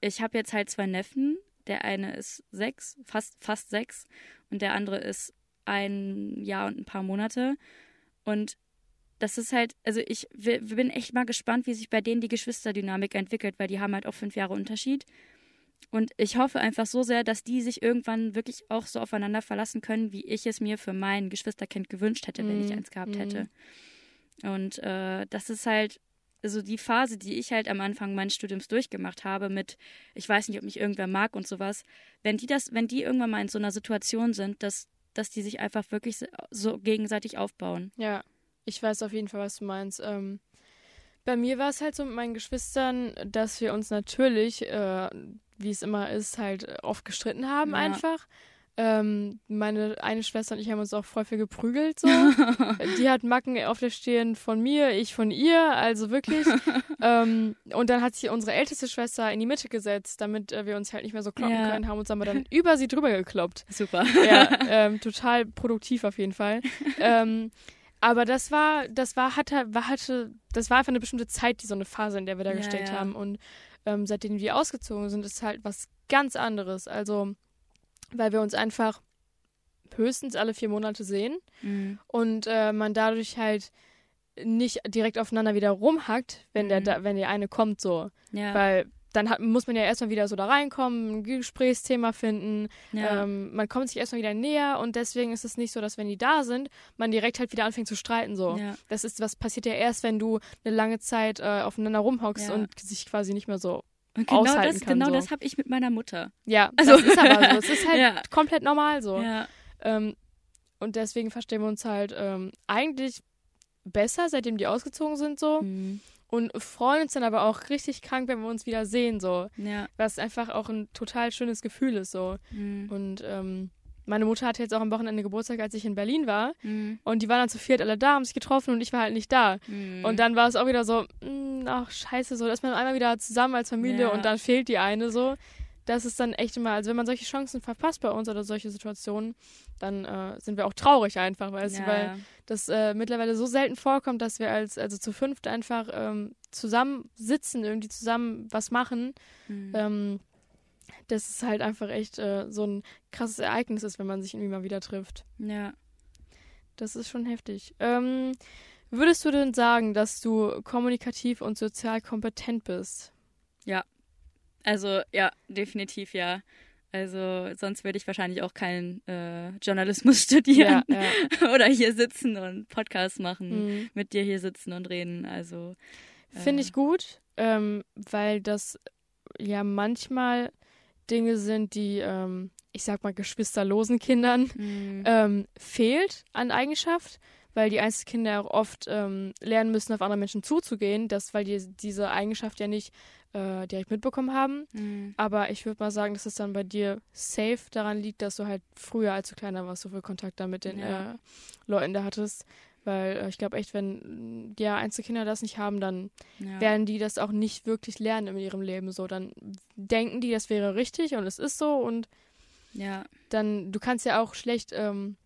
ich habe jetzt halt zwei Neffen. Der eine ist sechs, fast, fast sechs, und der andere ist ein Jahr und ein paar Monate. Und das ist halt, also ich bin echt mal gespannt, wie sich bei denen die Geschwisterdynamik entwickelt, weil die haben halt auch fünf Jahre Unterschied. Und ich hoffe einfach so sehr, dass die sich irgendwann wirklich auch so aufeinander verlassen können, wie ich es mir für mein Geschwisterkind gewünscht hätte, wenn ich mhm, eins gehabt mm. hätte. Und äh, das ist halt also die Phase, die ich halt am Anfang meines Studiums durchgemacht habe, mit ich weiß nicht, ob mich irgendwer mag und sowas, wenn die das, wenn die irgendwann mal in so einer Situation sind, dass, dass die sich einfach wirklich so gegenseitig aufbauen. Ja. Ich weiß auf jeden Fall, was du meinst. Ähm, bei mir war es halt so mit meinen Geschwistern, dass wir uns natürlich, äh, wie es immer ist, halt oft gestritten haben ja. einfach. Ähm, meine eine Schwester und ich haben uns auch voll viel geprügelt. So. Die hat Macken auf der Stirn von mir, ich von ihr, also wirklich. ähm, und dann hat sich unsere älteste Schwester in die Mitte gesetzt, damit äh, wir uns halt nicht mehr so kloppen ja. können, haben uns aber dann über sie drüber gekloppt. Super. Ja, ähm, total produktiv auf jeden Fall. ähm, aber das war, das war, hatte, war, hatte, das war einfach eine bestimmte Zeit, die so eine Phase, in der wir da ja, gesteckt ja. haben. Und ähm, seitdem wir ausgezogen sind, ist halt was ganz anderes. Also, weil wir uns einfach höchstens alle vier Monate sehen mhm. und äh, man dadurch halt nicht direkt aufeinander wieder rumhackt, wenn mhm. der, wenn der eine kommt so. Ja. Weil dann hat, muss man ja erstmal wieder so da reinkommen, ein Gesprächsthema finden. Ja. Ähm, man kommt sich erstmal wieder näher und deswegen ist es nicht so, dass wenn die da sind, man direkt halt wieder anfängt zu streiten. So. Ja. Das ist, was passiert ja erst, wenn du eine lange Zeit äh, aufeinander rumhockst ja. und sich quasi nicht mehr so und genau aushalten das, kann. Genau so. das habe ich mit meiner Mutter. Ja, also, das ist aber so. Es ist halt komplett normal so. Ähm, und deswegen verstehen wir uns halt ähm, eigentlich besser, seitdem die ausgezogen sind so. Mhm und freuen uns dann aber auch richtig krank, wenn wir uns wieder sehen, so. Ja. Was einfach auch ein total schönes Gefühl ist, so. Mhm. Und ähm, meine Mutter hatte jetzt auch am Wochenende Geburtstag, als ich in Berlin war. Mhm. Und die waren dann zu viert alle da, haben sich getroffen und ich war halt nicht da. Mhm. Und dann war es auch wieder so, mh, ach scheiße, so, dass man einmal wieder zusammen als Familie ja. und dann fehlt die eine so. das ist dann echt immer, also wenn man solche Chancen verpasst bei uns oder solche Situationen, dann äh, sind wir auch traurig einfach, weißt ja. du, weil das äh, mittlerweile so selten vorkommt, dass wir als, also zu fünft einfach ähm, zusammen sitzen, irgendwie zusammen was machen. Mhm. Ähm, dass es halt einfach echt äh, so ein krasses Ereignis ist, wenn man sich irgendwie mal wieder trifft. Ja. Das ist schon heftig. Ähm, würdest du denn sagen, dass du kommunikativ und sozial kompetent bist? Ja. Also ja, definitiv ja. Also sonst würde ich wahrscheinlich auch keinen äh, Journalismus studieren ja, ja. oder hier sitzen und Podcasts machen, mhm. mit dir hier sitzen und reden. Also äh, finde ich gut, ähm, weil das ja manchmal Dinge sind, die, ähm, ich sag mal, geschwisterlosen Kindern mhm. ähm, fehlt an Eigenschaft, weil die Einzelkinder auch oft ähm, lernen müssen, auf andere Menschen zuzugehen, das, weil die diese Eigenschaft ja nicht äh, direkt mitbekommen haben. Mhm. Aber ich würde mal sagen, dass es dann bei dir safe daran liegt, dass du halt früher, als du kleiner warst, so viel Kontakt da mit den ja. äh, Leuten da hattest. Weil äh, ich glaube echt, wenn ja Einzelkinder das nicht haben, dann ja. werden die das auch nicht wirklich lernen in ihrem Leben. So, dann denken die, das wäre richtig und es ist so und ja. dann, du kannst ja auch schlecht, ähm,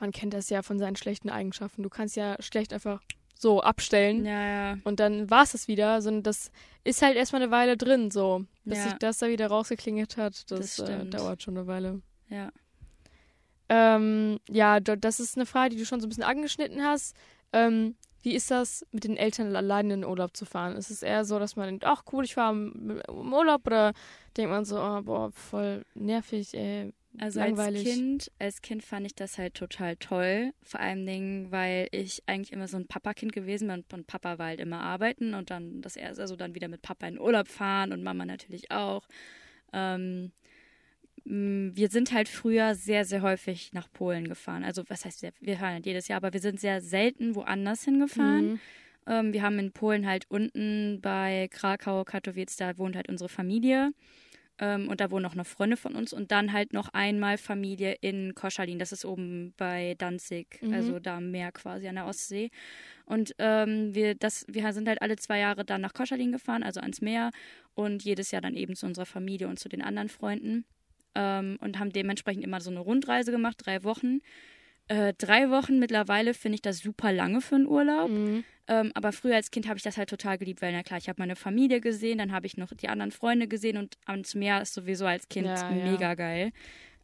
man kennt das ja von seinen schlechten Eigenschaften, du kannst ja schlecht einfach so abstellen ja, ja. und dann war es das wieder, sondern das ist halt erstmal eine Weile drin, so. Bis ja. sich das da wieder rausgeklingelt hat, das, das äh, dauert schon eine Weile. Ja. Ähm, ja, das ist eine Frage, die du schon so ein bisschen angeschnitten hast. Ähm, wie ist das, mit den Eltern allein in den Urlaub zu fahren? Ist es eher so, dass man denkt, ach cool, ich fahre im Urlaub oder denkt man so, oh, boah, voll nervig, ey, also langweilig. als Kind, als Kind fand ich das halt total toll. Vor allen Dingen, weil ich eigentlich immer so ein Papa-Kind gewesen bin und Papa war halt immer arbeiten und dann das erste, also dann wieder mit Papa in Urlaub fahren und Mama natürlich auch. Ähm, wir sind halt früher sehr, sehr häufig nach Polen gefahren. Also was heißt, wir fahren halt jedes Jahr, aber wir sind sehr selten woanders hingefahren. Mhm. Ähm, wir haben in Polen halt unten bei Krakau, Katowice, da wohnt halt unsere Familie. Ähm, und da wohnen auch noch Freunde von uns. Und dann halt noch einmal Familie in Koschalin. Das ist oben bei Danzig, mhm. also da am Meer quasi an der Ostsee. Und ähm, wir, das, wir sind halt alle zwei Jahre dann nach Koschalin gefahren, also ans Meer. Und jedes Jahr dann eben zu unserer Familie und zu den anderen Freunden ähm, und haben dementsprechend immer so eine Rundreise gemacht, drei Wochen. Äh, drei Wochen mittlerweile finde ich das super lange für einen Urlaub. Mhm. Ähm, aber früher als Kind habe ich das halt total geliebt, weil na klar, ich habe meine Familie gesehen, dann habe ich noch die anderen Freunde gesehen und ans Meer ist sowieso als Kind ja, mega ja. geil.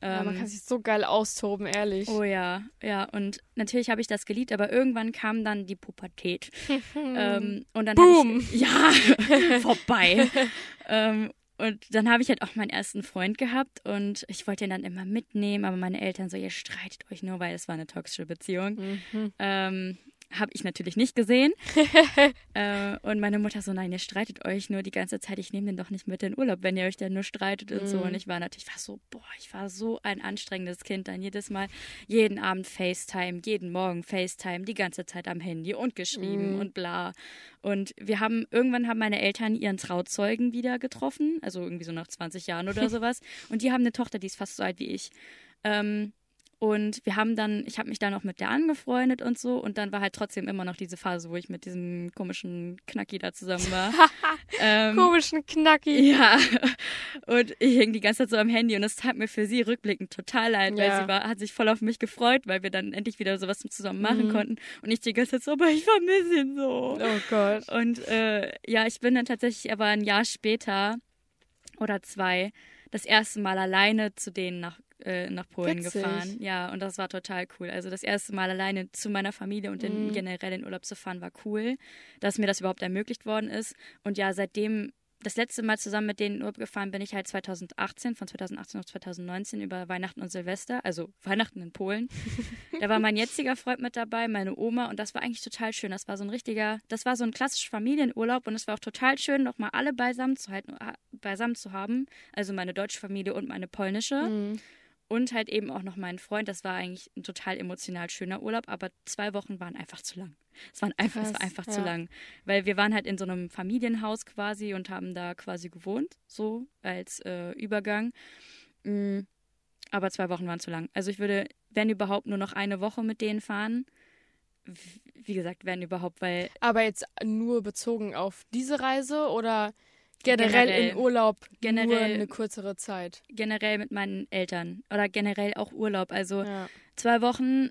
Ja, man ähm, kann sich so geil austoben, ehrlich. Oh ja, ja. Und natürlich habe ich das geliebt, aber irgendwann kam dann die Pubertät. ähm, und dann Boom! Ich, ja, vorbei. ähm, und dann habe ich halt auch meinen ersten Freund gehabt und ich wollte ihn dann immer mitnehmen, aber meine Eltern so, ihr streitet euch nur, weil es war eine toxische Beziehung. Mhm. Ähm, habe ich natürlich nicht gesehen. äh, und meine Mutter so, nein, ihr streitet euch nur die ganze Zeit. Ich nehme den doch nicht mit in Urlaub, wenn ihr euch dann nur streitet und mm. so. Und mhm. ich war natürlich, war so, boah, ich war so ein anstrengendes Kind. Dann jedes Mal, jeden Abend FaceTime, jeden Morgen FaceTime, die ganze Zeit am Handy und geschrieben mm. und bla. Und wir haben, irgendwann haben meine Eltern ihren Trauzeugen wieder getroffen, also irgendwie so nach 20 Jahren oder sowas. und die haben eine Tochter, die ist fast so alt wie ich. Ähm, und wir haben dann, ich habe mich dann auch mit der angefreundet und so. Und dann war halt trotzdem immer noch diese Phase, wo ich mit diesem komischen Knacki da zusammen war. ähm, komischen Knacki. Ja. Und ich hing die ganze Zeit so am Handy und es tat mir für sie rückblickend total leid, ja. weil sie war, hat sich voll auf mich gefreut, weil wir dann endlich wieder sowas zusammen machen mhm. konnten. Und ich die ganze Zeit so, aber ich vermisse ihn so. Oh Gott. Und äh, ja, ich bin dann tatsächlich aber ein Jahr später oder zwei das erste Mal alleine zu denen nach äh, nach Polen Witzig. gefahren. Ja, und das war total cool. Also das erste Mal alleine zu meiner Familie und in, mhm. generell in Urlaub zu fahren war cool, dass mir das überhaupt ermöglicht worden ist. Und ja, seitdem das letzte Mal zusammen mit denen in Urlaub gefahren bin ich halt 2018, von 2018 auf 2019 über Weihnachten und Silvester, also Weihnachten in Polen. da war mein jetziger Freund mit dabei, meine Oma und das war eigentlich total schön. Das war so ein richtiger, das war so ein klassischer Familienurlaub und es war auch total schön, nochmal alle beisammen zu halten, beisammen zu haben. Also meine deutsche Familie und meine polnische. Mhm. Und halt eben auch noch mein Freund. Das war eigentlich ein total emotional schöner Urlaub, aber zwei Wochen waren einfach zu lang. Es, waren einfach, Krass, es war einfach ja. zu lang. Weil wir waren halt in so einem Familienhaus quasi und haben da quasi gewohnt, so als äh, Übergang. Mhm. Aber zwei Wochen waren zu lang. Also ich würde, wenn überhaupt, nur noch eine Woche mit denen fahren. Wie gesagt, wenn überhaupt, weil. Aber jetzt nur bezogen auf diese Reise oder generell, generell in Urlaub generell, nur eine kürzere Zeit. Generell mit meinen Eltern oder generell auch Urlaub. Also ja. zwei Wochen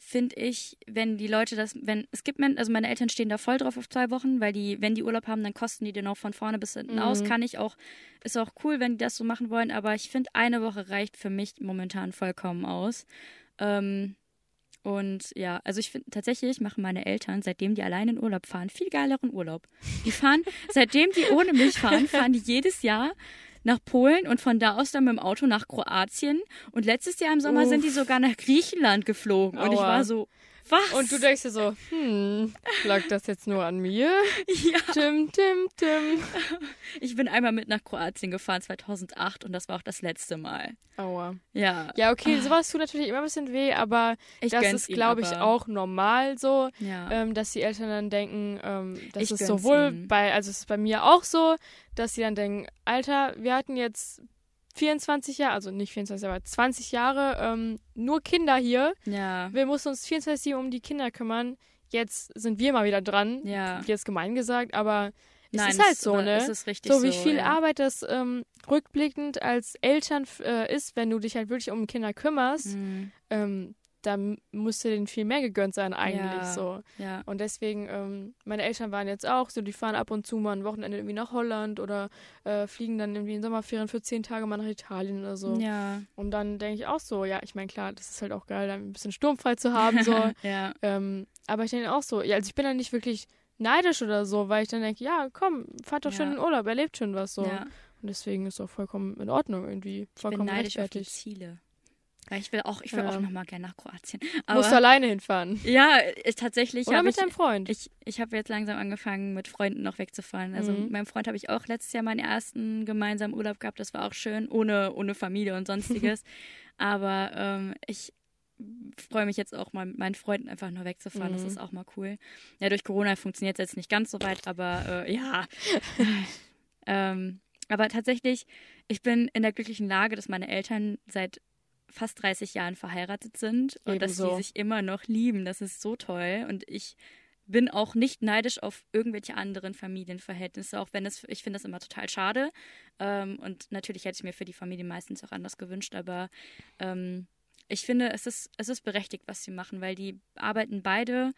finde ich, wenn die Leute das, wenn es gibt, also meine Eltern stehen da voll drauf auf zwei Wochen, weil die, wenn die Urlaub haben, dann kosten die den auch von vorne bis hinten mhm. aus. Kann ich auch, ist auch cool, wenn die das so machen wollen, aber ich finde, eine Woche reicht für mich momentan vollkommen aus. Ähm, und ja, also ich finde tatsächlich machen meine Eltern, seitdem die alleine in Urlaub fahren, viel geileren Urlaub. Die fahren, seitdem die ohne mich fahren, fahren die jedes Jahr nach Polen und von da aus dann mit dem Auto nach Kroatien. Und letztes Jahr im Sommer Uff. sind die sogar nach Griechenland geflogen. Aua. Und ich war so, was? Und du denkst dir so, hm, lag das jetzt nur an mir? Ja. Tim, Tim, Tim. Ich bin einmal mit nach Kroatien gefahren, 2008, und das war auch das letzte Mal. Aua. Ja. Ja, okay, sowas tut natürlich immer ein bisschen weh, aber ich das ist, glaube ich, auch normal so, ja. ähm, dass die Eltern dann denken, ähm, das ich ist sowohl ihm. bei, also es ist bei mir auch so, dass sie dann denken, Alter, wir hatten jetzt 24 Jahre, also nicht 24, aber 20 Jahre, ähm, nur Kinder hier. Ja. Wir mussten uns 24 um die Kinder kümmern. Jetzt sind wir mal wieder dran. Ja. Jetzt gemein gesagt, aber es Nein, ist halt so, ne? Es ist richtig so wie so, viel ja. Arbeit das ähm, rückblickend als Eltern äh, ist, wenn du dich halt wirklich um Kinder kümmerst. Mhm. Ähm, da musste denen viel mehr gegönnt sein eigentlich ja, so. Ja. Und deswegen, ähm, meine Eltern waren jetzt auch so, die fahren ab und zu mal ein Wochenende irgendwie nach Holland oder äh, fliegen dann irgendwie in Sommerferien für zehn Tage mal nach Italien oder so. Ja. Und dann denke ich auch so, ja, ich meine, klar, das ist halt auch geil, dann ein bisschen sturmfrei zu haben, so. ja. Ähm, aber ich denke auch so, ja, also ich bin dann nicht wirklich neidisch oder so, weil ich dann denke, ja, komm, fahrt doch ja. schön in Urlaub, erlebt schon was so. Und deswegen ist auch vollkommen in Ordnung irgendwie. Vollkommen ich bin neidisch auf die Ziele. Ich will auch, ich will ja. auch noch mal gerne nach Kroatien. Aber, Musst du alleine hinfahren? Ja, ich, tatsächlich. Oder mit ich, deinem Freund? Ich, ich habe jetzt langsam angefangen, mit Freunden noch wegzufahren. Also mhm. mit meinem Freund habe ich auch letztes Jahr meinen ersten gemeinsamen Urlaub gehabt. Das war auch schön, ohne, ohne Familie und sonstiges. aber ähm, ich freue mich jetzt auch mal mit meinen Freunden einfach nur wegzufahren. Mhm. Das ist auch mal cool. Ja, durch Corona funktioniert es jetzt nicht ganz so weit, aber äh, ja. ähm, aber tatsächlich, ich bin in der glücklichen Lage, dass meine Eltern seit fast 30 Jahren verheiratet sind und Ebenso. dass sie sich immer noch lieben. Das ist so toll. Und ich bin auch nicht neidisch auf irgendwelche anderen Familienverhältnisse, auch wenn es, ich finde das immer total schade. Ähm, und natürlich hätte ich mir für die Familie meistens auch anders gewünscht, aber ähm, ich finde, es ist, es ist berechtigt, was sie machen, weil die arbeiten beide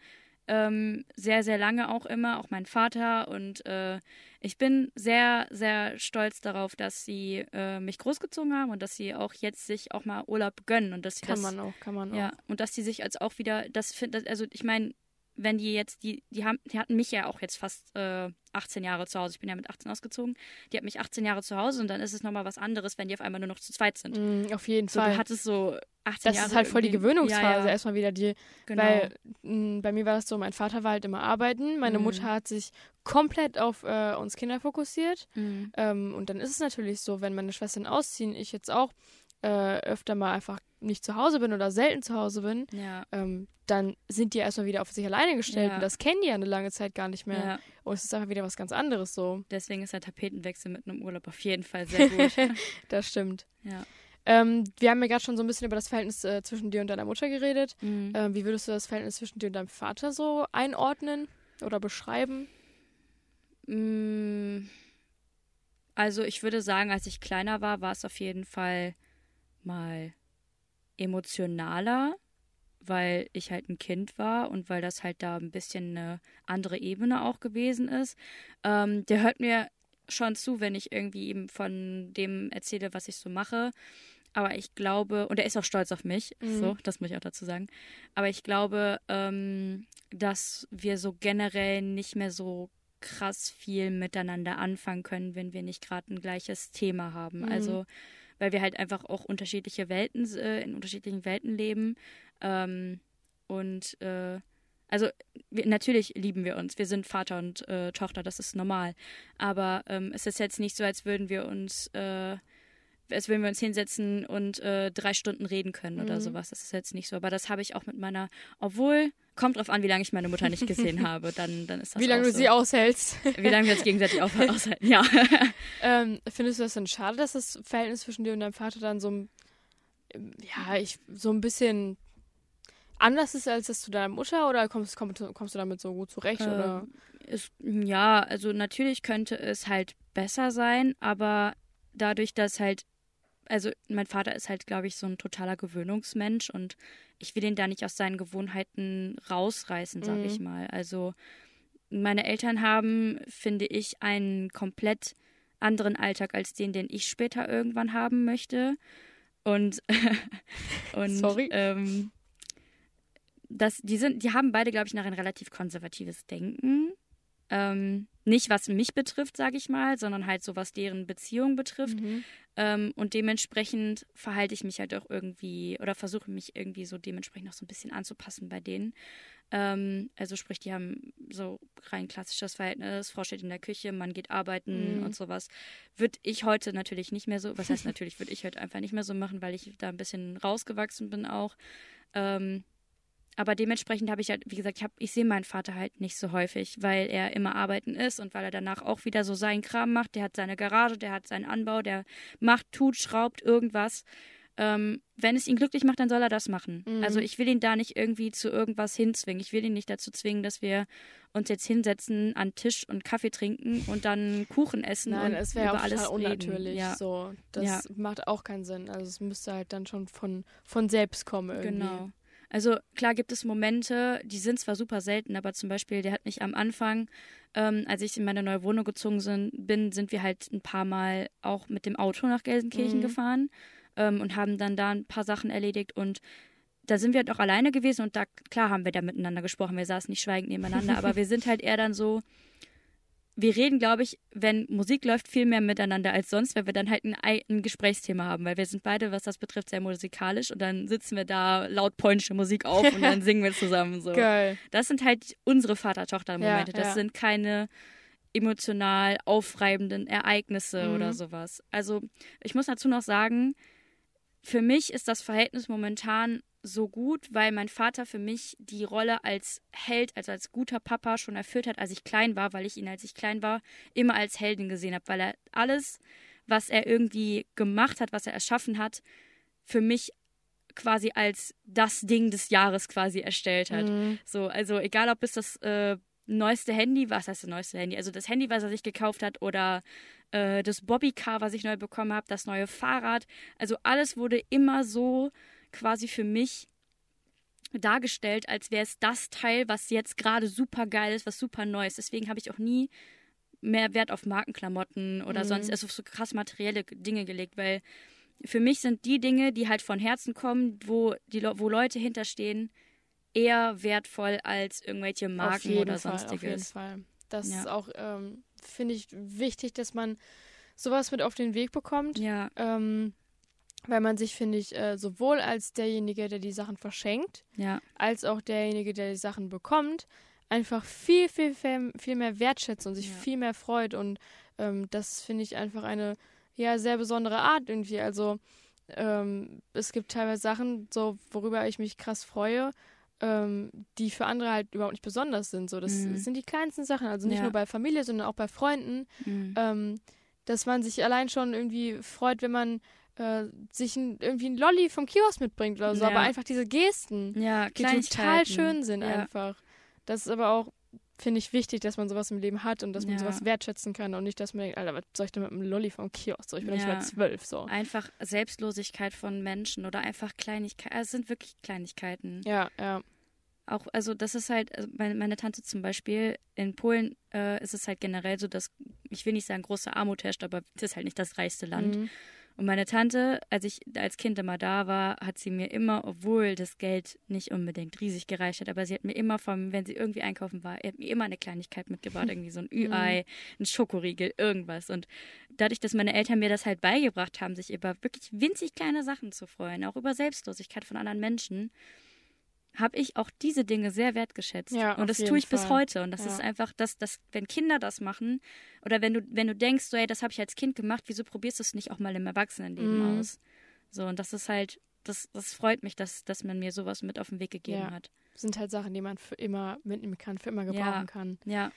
ähm, sehr, sehr lange auch immer, auch mein Vater. Und äh, ich bin sehr, sehr stolz darauf, dass sie äh, mich großgezogen haben und dass sie auch jetzt sich auch mal Urlaub gönnen. Und dass sie kann das, man auch, kann man auch. Ja, und dass sie sich als auch wieder, das finde, also ich meine, wenn die jetzt, die, die haben, die hatten mich ja auch jetzt fast äh, 18 Jahre zu Hause. Ich bin ja mit 18 ausgezogen. Die hat mich 18 Jahre zu Hause und dann ist es nochmal was anderes, wenn die auf einmal nur noch zu zweit sind. Mm, auf jeden so, Fall. Du hattest so 18 das Jahre. ist halt voll die Gewöhnungsphase, ja, ja. erstmal wieder die. Genau. Weil mh, bei mir war das so, mein Vater war halt immer arbeiten, meine mhm. Mutter hat sich komplett auf äh, uns Kinder fokussiert. Mhm. Ähm, und dann ist es natürlich so, wenn meine Schwestern ausziehen, ich jetzt auch äh, öfter mal einfach nicht zu Hause bin oder selten zu Hause bin, ja. ähm, dann sind die erstmal wieder auf sich alleine gestellt. Ja. Und das kennen die ja eine lange Zeit gar nicht mehr. Ja. Und es ist einfach wieder was ganz anderes so. Deswegen ist der Tapetenwechsel mit einem Urlaub auf jeden Fall sehr gut. das stimmt. Ja. Ähm, wir haben ja gerade schon so ein bisschen über das Verhältnis äh, zwischen dir und deiner Mutter geredet. Mhm. Ähm, wie würdest du das Verhältnis zwischen dir und deinem Vater so einordnen oder beschreiben? Mm. Also ich würde sagen, als ich kleiner war, war es auf jeden Fall mal emotionaler, weil ich halt ein Kind war und weil das halt da ein bisschen eine andere Ebene auch gewesen ist. Ähm, der hört mir schon zu, wenn ich irgendwie ihm von dem erzähle, was ich so mache. Aber ich glaube, und er ist auch stolz auf mich, mhm. so, das muss ich auch dazu sagen. Aber ich glaube, ähm, dass wir so generell nicht mehr so krass viel miteinander anfangen können, wenn wir nicht gerade ein gleiches Thema haben. Mhm. Also weil wir halt einfach auch unterschiedliche Welten, äh, in unterschiedlichen Welten leben. Ähm, und äh, also wir, natürlich lieben wir uns. Wir sind Vater und äh, Tochter, das ist normal. Aber ähm, es ist jetzt nicht so, als würden wir uns, äh, als würden wir uns hinsetzen und äh, drei Stunden reden können oder mhm. sowas. Das ist jetzt nicht so. Aber das habe ich auch mit meiner, obwohl Kommt drauf an, wie lange ich meine Mutter nicht gesehen habe. Dann, dann ist das Wie lange du so. sie aushältst. Wie lange wir uns gegenseitig aushalten, ja. Ähm, findest du das denn schade, dass das Verhältnis zwischen dir und deinem Vater dann so, ja, ich, so ein bisschen anders ist als das zu deiner Mutter oder kommst, kommst, kommst du damit so gut zurecht? Ähm, oder? Ist, ja, also natürlich könnte es halt besser sein, aber dadurch, dass halt, also mein Vater ist halt, glaube ich, so ein totaler Gewöhnungsmensch und ich will ihn da nicht aus seinen Gewohnheiten rausreißen, sag mhm. ich mal. Also meine Eltern haben, finde ich, einen komplett anderen Alltag als den, den ich später irgendwann haben möchte. Und, und Sorry. Ähm, das, die, sind, die haben beide, glaube ich, noch ein relativ konservatives Denken. Ähm, nicht was mich betrifft, sage ich mal, sondern halt so was deren Beziehung betrifft. Mhm. Ähm, und dementsprechend verhalte ich mich halt auch irgendwie oder versuche mich irgendwie so dementsprechend auch so ein bisschen anzupassen bei denen. Ähm, also sprich, die haben so rein klassisches Verhältnis, Frau steht in der Küche, man geht arbeiten mhm. und sowas. Würde ich heute natürlich nicht mehr so, was heißt natürlich, würde ich heute einfach nicht mehr so machen, weil ich da ein bisschen rausgewachsen bin auch. Ähm, aber dementsprechend habe ich halt, wie gesagt, ich, hab, ich sehe meinen Vater halt nicht so häufig, weil er immer arbeiten ist und weil er danach auch wieder so seinen Kram macht. Der hat seine Garage, der hat seinen Anbau, der macht, tut, schraubt irgendwas. Ähm, wenn es ihn glücklich macht, dann soll er das machen. Mhm. Also ich will ihn da nicht irgendwie zu irgendwas hinzwingen. Ich will ihn nicht dazu zwingen, dass wir uns jetzt hinsetzen an Tisch und Kaffee trinken und dann Kuchen essen Nein, und es wäre auch alles unnatürlich. Ja. So, das ja. macht auch keinen Sinn. Also es müsste halt dann schon von, von selbst kommen irgendwie. Genau. Also klar gibt es Momente, die sind zwar super selten, aber zum Beispiel, der hat mich am Anfang, ähm, als ich in meine neue Wohnung gezogen sind, bin, sind wir halt ein paar Mal auch mit dem Auto nach Gelsenkirchen mhm. gefahren ähm, und haben dann da ein paar Sachen erledigt und da sind wir halt auch alleine gewesen und da, klar haben wir da miteinander gesprochen, wir saßen nicht schweigend nebeneinander, aber wir sind halt eher dann so, wir reden, glaube ich, wenn Musik läuft, viel mehr miteinander als sonst, weil wir dann halt ein, ein, Gesprächsthema haben, weil wir sind beide, was das betrifft, sehr musikalisch und dann sitzen wir da laut polnische Musik auf und dann singen wir zusammen so. Geil. Das sind halt unsere Vater-Tochter-Momente. Ja, das ja. sind keine emotional aufreibenden Ereignisse mhm. oder sowas. Also ich muss dazu noch sagen, für mich ist das Verhältnis momentan so gut, weil mein Vater für mich die Rolle als Held, also als guter Papa schon erfüllt hat, als ich klein war, weil ich ihn, als ich klein war, immer als Helden gesehen habe, weil er alles, was er irgendwie gemacht hat, was er erschaffen hat, für mich quasi als das Ding des Jahres quasi erstellt hat. Mhm. So, also egal ob es das äh, neueste Handy, was heißt das neueste Handy? Also das Handy, was er sich gekauft hat oder äh, das Bobbycar, was ich neu bekommen habe, das neue Fahrrad. Also alles wurde immer so quasi für mich dargestellt, als wäre es das Teil, was jetzt gerade super geil ist, was super neu ist. Deswegen habe ich auch nie mehr Wert auf Markenklamotten oder mhm. sonst also auf so krass materielle Dinge gelegt, weil für mich sind die Dinge, die halt von Herzen kommen, wo die wo Leute hinterstehen, eher wertvoll als irgendwelche Marken oder Fall, sonstiges. Auf jeden Fall. Das ja. ist auch, ähm, finde ich, wichtig, dass man sowas mit auf den Weg bekommt. Ja. Ähm, weil man sich, finde ich, äh, sowohl als derjenige, der die Sachen verschenkt, ja. als auch derjenige, der die Sachen bekommt, einfach viel, viel, viel, viel mehr wertschätzt und sich ja. viel mehr freut. Und ähm, das finde ich einfach eine ja sehr besondere Art irgendwie. Also ähm, es gibt teilweise Sachen, so worüber ich mich krass freue, ähm, die für andere halt überhaupt nicht besonders sind. So, das, mhm. das sind die kleinsten Sachen. Also nicht ja. nur bei Familie, sondern auch bei Freunden. Mhm. Ähm, dass man sich allein schon irgendwie freut, wenn man äh, sich ein, irgendwie ein Lolli vom Kiosk mitbringt oder so, ja. aber einfach diese Gesten, ja, die total schön sind ja. einfach. Das ist aber auch, finde ich, wichtig, dass man sowas im Leben hat und dass man sowas wertschätzen kann und nicht, dass man denkt, Alter, was soll ich denn mit einem Lolli vom Kiosk? So, ich bin nicht mal zwölf. So. Einfach Selbstlosigkeit von Menschen oder einfach Kleinigkeiten. Also es sind wirklich Kleinigkeiten. Ja, ja auch, also das ist halt, also meine, meine Tante zum Beispiel, in Polen äh, ist es halt generell so, dass, ich will nicht sagen, große Armut herrscht, aber es ist halt nicht das reichste Land. Mhm. Und meine Tante, als ich als Kind immer da war, hat sie mir immer, obwohl das Geld nicht unbedingt riesig gereicht hat, aber sie hat mir immer vom, wenn sie irgendwie einkaufen war, hat mir immer eine Kleinigkeit mitgebracht, irgendwie so ein Ü-Ei, ein Schokoriegel, irgendwas. Und dadurch, dass meine Eltern mir das halt beigebracht haben, sich über wirklich winzig kleine Sachen zu freuen, auch über Selbstlosigkeit von anderen Menschen, habe ich auch diese Dinge sehr wertgeschätzt. Ja, und das tue ich Fall. bis heute. Und das ja. ist einfach, dass, dass, wenn Kinder das machen, oder wenn du, wenn du denkst, so, ey, das habe ich als Kind gemacht, wieso probierst du es nicht auch mal im Erwachsenenleben mhm. aus? So, und das ist halt, das, das freut mich, dass, dass man mir sowas mit auf den Weg gegeben ja. hat. Das sind halt Sachen, die man für immer mitnehmen kann, für immer gebrauchen kann. Ja.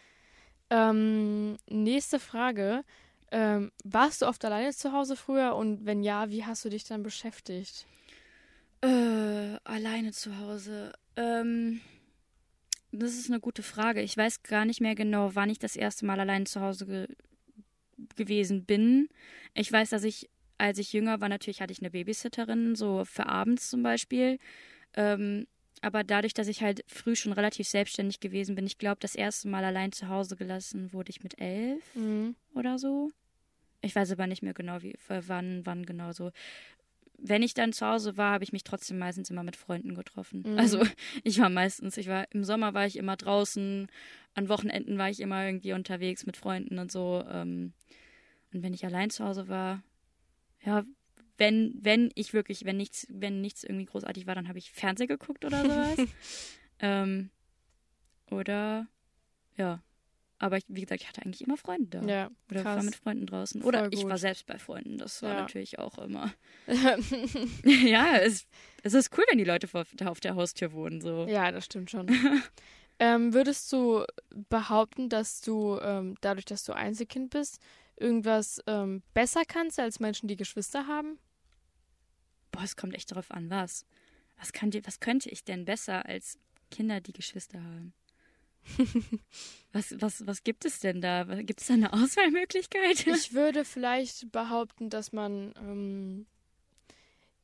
Ähm, nächste Frage. Ähm, warst du oft alleine zu Hause früher und wenn ja, wie hast du dich dann beschäftigt? Äh, alleine zu Hause. Ähm, das ist eine gute Frage. Ich weiß gar nicht mehr genau, wann ich das erste Mal allein zu Hause ge gewesen bin. Ich weiß, dass ich, als ich jünger war, natürlich hatte ich eine Babysitterin, so für abends zum Beispiel. Ähm, aber dadurch, dass ich halt früh schon relativ selbstständig gewesen bin, ich glaube, das erste Mal allein zu Hause gelassen wurde ich mit elf mhm. oder so. Ich weiß aber nicht mehr genau, wie, wann, wann genau so wenn ich dann zu Hause war, habe ich mich trotzdem meistens immer mit Freunden getroffen. Mhm. Also ich war meistens, ich war im Sommer war ich immer draußen, an Wochenenden war ich immer irgendwie unterwegs mit Freunden und so. Ähm, und wenn ich allein zu Hause war, ja, wenn, wenn ich wirklich, wenn nichts, wenn nichts irgendwie großartig war, dann habe ich Fernsehen geguckt oder sowas. ähm, oder ja, aber ich, wie gesagt, ich hatte eigentlich immer Freunde da. Ja, Oder krass. war mit Freunden draußen. Oder ich war selbst bei Freunden. Das war ja. natürlich auch immer. ja, es, es ist cool, wenn die Leute vor, auf der Haustür wohnen. So. Ja, das stimmt schon. ähm, würdest du behaupten, dass du ähm, dadurch, dass du Einzelkind bist, irgendwas ähm, besser kannst als Menschen, die Geschwister haben? Boah, es kommt echt darauf an, was. Was, kann die, was könnte ich denn besser als Kinder, die Geschwister haben? was, was, was gibt es denn da? Gibt es da eine Auswahlmöglichkeit? Ich würde vielleicht behaupten, dass man ähm,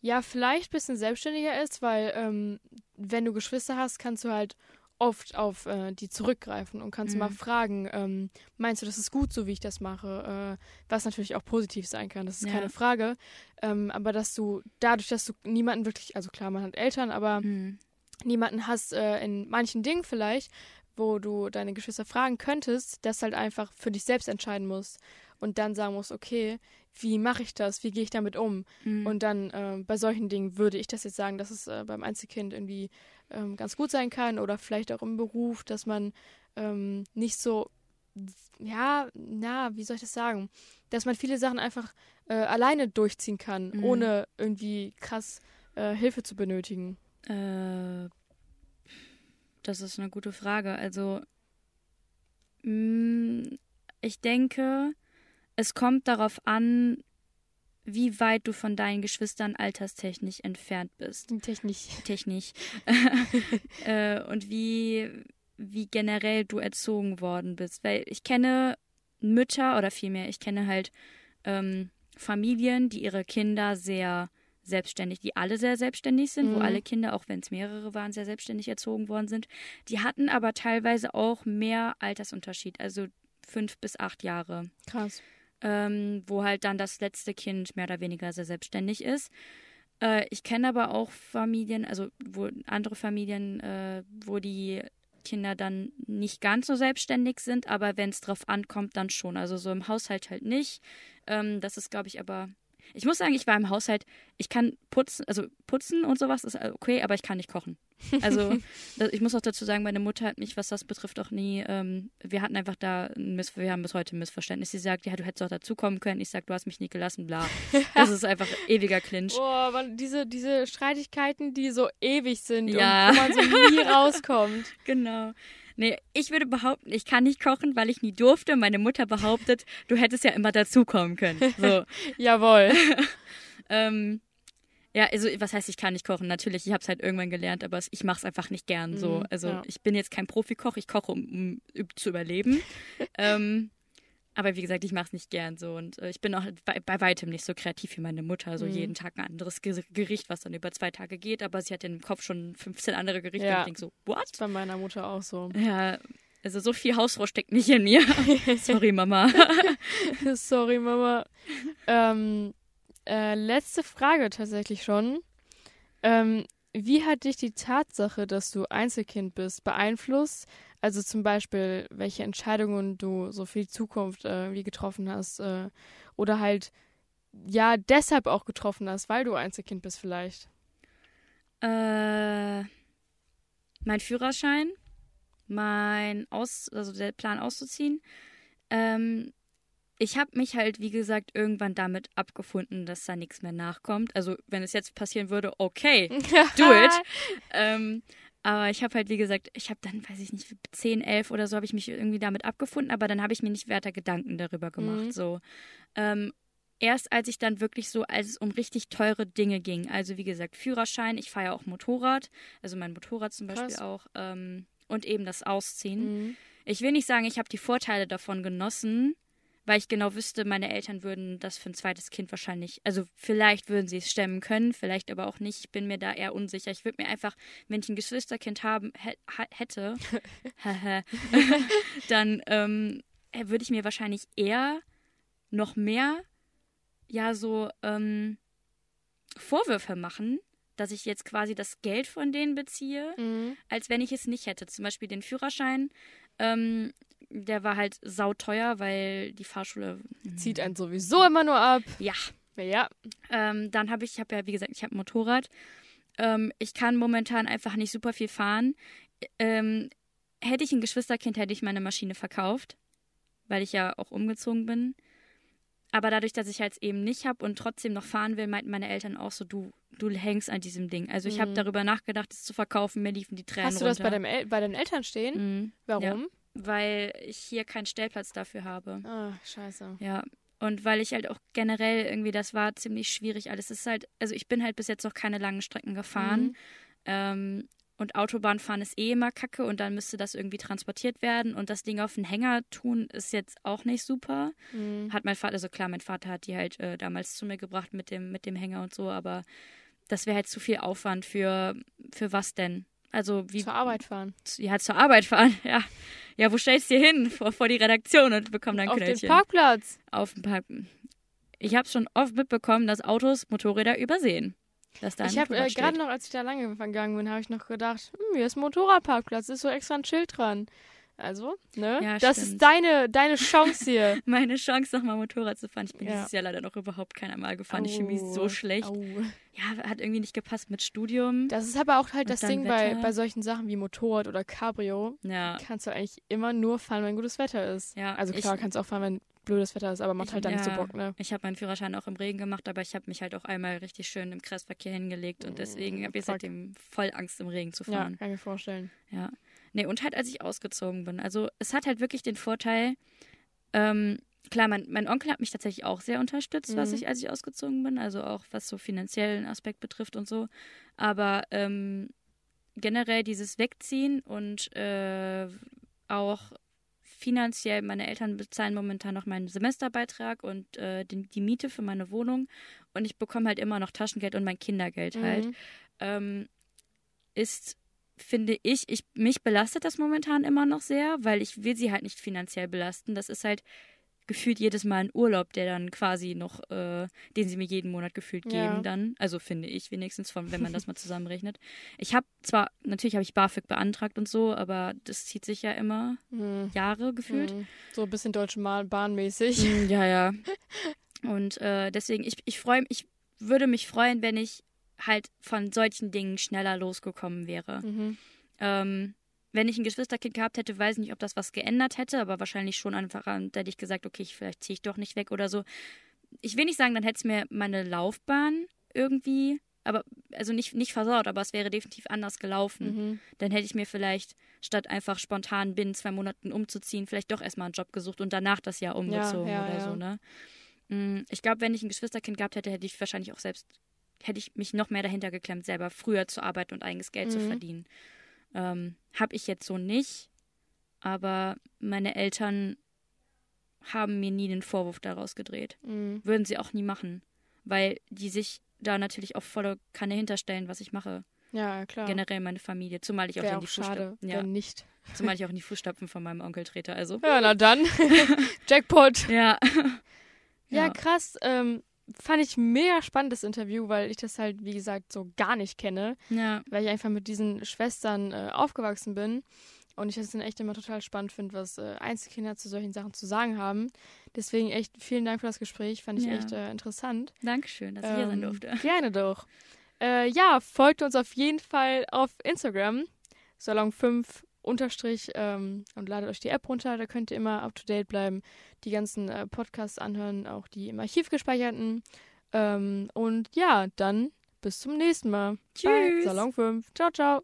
ja vielleicht ein bisschen selbstständiger ist, weil ähm, wenn du Geschwister hast, kannst du halt oft auf äh, die zurückgreifen und kannst mhm. mal fragen, ähm, meinst du, das ist gut, so wie ich das mache? Äh, was natürlich auch positiv sein kann, das ist ja. keine Frage. Ähm, aber dass du dadurch, dass du niemanden wirklich, also klar, man hat Eltern, aber mhm. niemanden hast äh, in manchen Dingen vielleicht, wo du deine Geschwister fragen könntest, das halt einfach für dich selbst entscheiden musst und dann sagen musst, okay, wie mache ich das, wie gehe ich damit um? Mhm. Und dann äh, bei solchen Dingen würde ich das jetzt sagen, dass es äh, beim Einzelkind irgendwie ähm, ganz gut sein kann oder vielleicht auch im Beruf, dass man ähm, nicht so, ja, na, wie soll ich das sagen, dass man viele Sachen einfach äh, alleine durchziehen kann, mhm. ohne irgendwie krass äh, Hilfe zu benötigen. Äh, das ist eine gute Frage. Also, mm, ich denke, es kommt darauf an, wie weit du von deinen Geschwistern alterstechnisch entfernt bist. Technisch. Technisch. Äh, und wie, wie generell du erzogen worden bist. Weil ich kenne Mütter oder vielmehr, ich kenne halt ähm, Familien, die ihre Kinder sehr selbstständig, die alle sehr selbstständig sind, mhm. wo alle Kinder, auch wenn es mehrere waren, sehr selbstständig erzogen worden sind. Die hatten aber teilweise auch mehr Altersunterschied, also fünf bis acht Jahre. Krass. Ähm, wo halt dann das letzte Kind mehr oder weniger sehr selbstständig ist. Äh, ich kenne aber auch Familien, also wo andere Familien, äh, wo die Kinder dann nicht ganz so selbstständig sind, aber wenn es drauf ankommt, dann schon. Also so im Haushalt halt nicht. Ähm, das ist, glaube ich, aber ich muss sagen, ich war im Haushalt, ich kann putzen, also putzen und sowas ist okay, aber ich kann nicht kochen. Also ich muss auch dazu sagen, meine Mutter hat mich, was das betrifft, auch nie, ähm, wir hatten einfach da ein Miss, wir haben bis heute ein Missverständnis. Sie sagt, ja, du hättest auch dazukommen können. Ich sag, du hast mich nie gelassen, bla. Das ist einfach ewiger Clinch. Boah, man, diese, diese Streitigkeiten, die so ewig sind ja. und wo man so nie rauskommt. Genau. Nee, ich würde behaupten, ich kann nicht kochen, weil ich nie durfte. Meine Mutter behauptet, du hättest ja immer dazukommen können. So. Jawohl. ähm, ja, also was heißt, ich kann nicht kochen? Natürlich, ich habe es halt irgendwann gelernt, aber ich mache es einfach nicht gern. So, mhm, also ja. ich bin jetzt kein Profikoch, ich koche, um, um zu überleben. ähm, aber wie gesagt, ich mache es nicht gern so. Und äh, ich bin auch bei, bei, weitem nicht so kreativ wie meine Mutter. So mhm. jeden Tag ein anderes Gericht, was dann über zwei Tage geht. Aber sie hat im Kopf schon 15 andere Gerichte. Ja. Und ich denke so, what? Das bei meiner Mutter auch so. Ja, also so viel Hausfrau steckt nicht in mir. Sorry, Mama. Sorry, Mama. Ähm, äh, letzte Frage tatsächlich schon. Ähm, wie hat dich die Tatsache, dass du Einzelkind bist, beeinflusst? Also zum Beispiel, welche Entscheidungen du so für die Zukunft äh, wie getroffen hast äh, oder halt ja deshalb auch getroffen hast, weil du Einzelkind bist vielleicht. Äh, mein Führerschein, mein Aus, also der Plan auszuziehen. Ähm, ich habe mich halt, wie gesagt, irgendwann damit abgefunden, dass da nichts mehr nachkommt. Also, wenn es jetzt passieren würde, okay, do it. ähm, aber ich habe halt, wie gesagt, ich habe dann, weiß ich nicht, 10, 11 oder so, habe ich mich irgendwie damit abgefunden, aber dann habe ich mir nicht weiter Gedanken darüber gemacht. Mhm. So. Ähm, erst als ich dann wirklich so, als es um richtig teure Dinge ging. Also wie gesagt, Führerschein, ich fahre ja auch Motorrad, also mein Motorrad zum Beispiel Krass. auch. Ähm, und eben das Ausziehen. Mhm. Ich will nicht sagen, ich habe die Vorteile davon genossen, weil ich genau wüsste, meine Eltern würden das für ein zweites Kind wahrscheinlich, also vielleicht würden sie es stemmen können, vielleicht aber auch nicht. Ich bin mir da eher unsicher. Ich würde mir einfach, wenn ich ein Geschwisterkind haben hä- ha- hätte, dann ähm, würde ich mir wahrscheinlich eher noch mehr, ja, so ähm, Vorwürfe machen, dass ich jetzt quasi das Geld von denen beziehe Mhm. als wenn ich es nicht hätte. Zum Beispiel den Führerschein, ähm, der war halt sauteuer, weil die Fahrschule. Zieht einen sowieso immer nur ab. Ja. Ja. Ähm, dann habe ich, ich habe ja, wie gesagt, ich habe ein Motorrad. Ähm, ich kann momentan einfach nicht super viel fahren. Ähm, hätte ich ein Geschwisterkind, hätte ich meine Maschine verkauft, weil ich ja auch umgezogen bin. Aber dadurch, dass ich halt eben nicht habe und trotzdem noch fahren will, meinten meine Eltern auch so, du, du hängst an diesem Ding. Also ich habe Mhm. darüber nachgedacht, es zu verkaufen. Mir liefen die Tränen Hast du das runter. bei, deinem El bei deinen Eltern stehen? Mhm. Warum? Weil ich hier keinen Stellplatz dafür habe. Ah, scheiße. Ja. Und weil ich halt auch generell irgendwie, das war ziemlich schwierig alles. Es ist halt, also ich bin halt bis jetzt noch keine langen Strecken gefahren. Mhm. Ähm, und Autobahnfahren ist eh immer kacke und dann müsste das irgendwie transportiert werden. Und das Ding auf den Hänger tun ist jetzt auch nicht super. Mhm. Hat mein Vater, also klar, mein Vater hat die halt äh, damals zu mir gebracht mit dem, mit dem Hänger und so, aber das wäre halt zu viel Aufwand für, für was denn? Also wie Zur Arbeit fahren. ja, zur Arbeit fahren, ja. Ja, wo stellst du dir hin? Vor, vor die Redaktion und bekomm dann Auf den Knöllchen. Parkplatz. Auf dem Park. Ich habe schon oft mitbekommen, dass Autos Motorräder übersehen. Dass da ich habe äh, gerade noch, als ich da lange gegangen bin, habe ich noch gedacht, hm, hier ist ein Motorradparkplatz, ist so extra ein Schild dran. Also, ne? Ja, das stimmt. ist deine, deine Chance hier. Meine Chance, nochmal Motorrad zu fahren. Ich bin Ja. dieses Jahr leider noch überhaupt kein einmal gefahren. Ich fühle mich so schlecht. au. Ja, hat irgendwie nicht gepasst mit Studium. Das ist aber auch halt das Ding bei, Wetter. bei solchen Sachen wie Motorrad oder Cabrio. ja. Kannst du eigentlich immer nur fahren, wenn gutes Wetter ist. Ja, Also ich- klar, kannst du auch fahren, wenn blödes Wetter ist, aber macht Ich- halt dann nicht so ja. Bock, ne? Ich habe meinen Führerschein auch im Regen gemacht, aber ich habe mich halt auch einmal richtig schön im Kreisverkehr hingelegt und deswegen habe ich seitdem voll Angst, im Regen zu Ja, fahren. kann ich mir vorstellen. Ja. Nee, und halt, als ich ausgezogen bin. Also, es hat halt wirklich den Vorteil, ähm, klar, mein, mein Onkel hat mich tatsächlich auch sehr unterstützt, was Mhm. ich, als ich ausgezogen bin. Also auch was so finanziellen Aspekt betrifft und so. Aber ähm, generell dieses Wegziehen und äh, auch finanziell, meine Eltern bezahlen momentan noch meinen Semesterbeitrag und äh, die, die Miete für meine Wohnung. Und ich bekomme halt immer noch Taschengeld und mein Kindergeld halt Mhm. ähm, ist, finde ich, ich, mich belastet das momentan immer noch sehr, weil ich will sie halt nicht finanziell belasten. Das ist halt gefühlt jedes Mal ein Urlaub, der dann quasi noch, äh, den sie mir jeden Monat gefühlt geben Ja. dann. Also finde ich wenigstens, von, wenn man das mal zusammenrechnet. Ich habe zwar, natürlich habe ich BAföG beantragt und so, aber das zieht sich ja immer Mhm. Jahre gefühlt. Mhm. So ein bisschen Deutsche Mal- Bahn mäßig. Mm, Ja, ja. Und äh, deswegen, ich, ich freue ich würde mich freuen, wenn ich halt von solchen Dingen schneller losgekommen wäre. Mhm. Ähm, wenn ich ein Geschwisterkind gehabt hätte, weiß ich nicht, ob das was geändert hätte, aber wahrscheinlich schon einfach, an- da hätte ich gesagt, okay, ich, vielleicht ziehe ich doch nicht weg oder so. Ich will nicht sagen, dann hätte es mir meine Laufbahn irgendwie, aber also nicht, nicht versaut, aber es wäre definitiv anders gelaufen. Mhm. Dann hätte ich mir vielleicht, statt einfach spontan binnen zwei Monaten umzuziehen, vielleicht doch erstmal einen Job gesucht und danach das Jahr umgezogen ja, oder ja. so, ne? Mm, Ich glaube, wenn ich ein Geschwisterkind gehabt hätte, hätte ich wahrscheinlich auch selbst, hätte ich mich noch mehr dahinter geklemmt, selber früher zu arbeiten und eigenes Geld zu Mhm. verdienen. Ähm, Habe ich jetzt so nicht, aber meine Eltern haben mir nie den Vorwurf daraus gedreht. Mhm. Würden sie auch nie machen, weil die sich da natürlich auch volle Kanne hinterstellen, was ich mache. Ja, klar. Generell meine Familie, zumal ich auch in die schade, Fußstapfen, ja, nicht. zumal ich auch in die Fußstapfen von meinem Onkel trete. Also Ja, na dann. Jackpot. ja, Ja, Ja. krass. Ähm, fand ich mega spannend, das Interview, weil ich das halt, wie gesagt, so gar nicht kenne. ja, Weil ich einfach mit diesen Schwestern äh, aufgewachsen bin. Und ich das dann echt immer total spannend finde, was äh, Einzelkinder zu solchen Sachen zu sagen haben. Deswegen echt vielen Dank für das Gespräch. Fand ich Ja. echt äh, interessant. Dankeschön, dass ich hier sein Ähm, durfte. Gerne doch. Äh, ja, folgt uns auf jeden Fall auf Instagram. Salon5 unterstrich ähm, und ladet euch die App runter. Da könnt ihr immer up to date bleiben, die ganzen äh, Podcasts anhören, auch die im Archiv gespeicherten. Ähm, und ja, dann bis zum nächsten Mal. Tschüss. Bye. Salon 5. Ciao, ciao.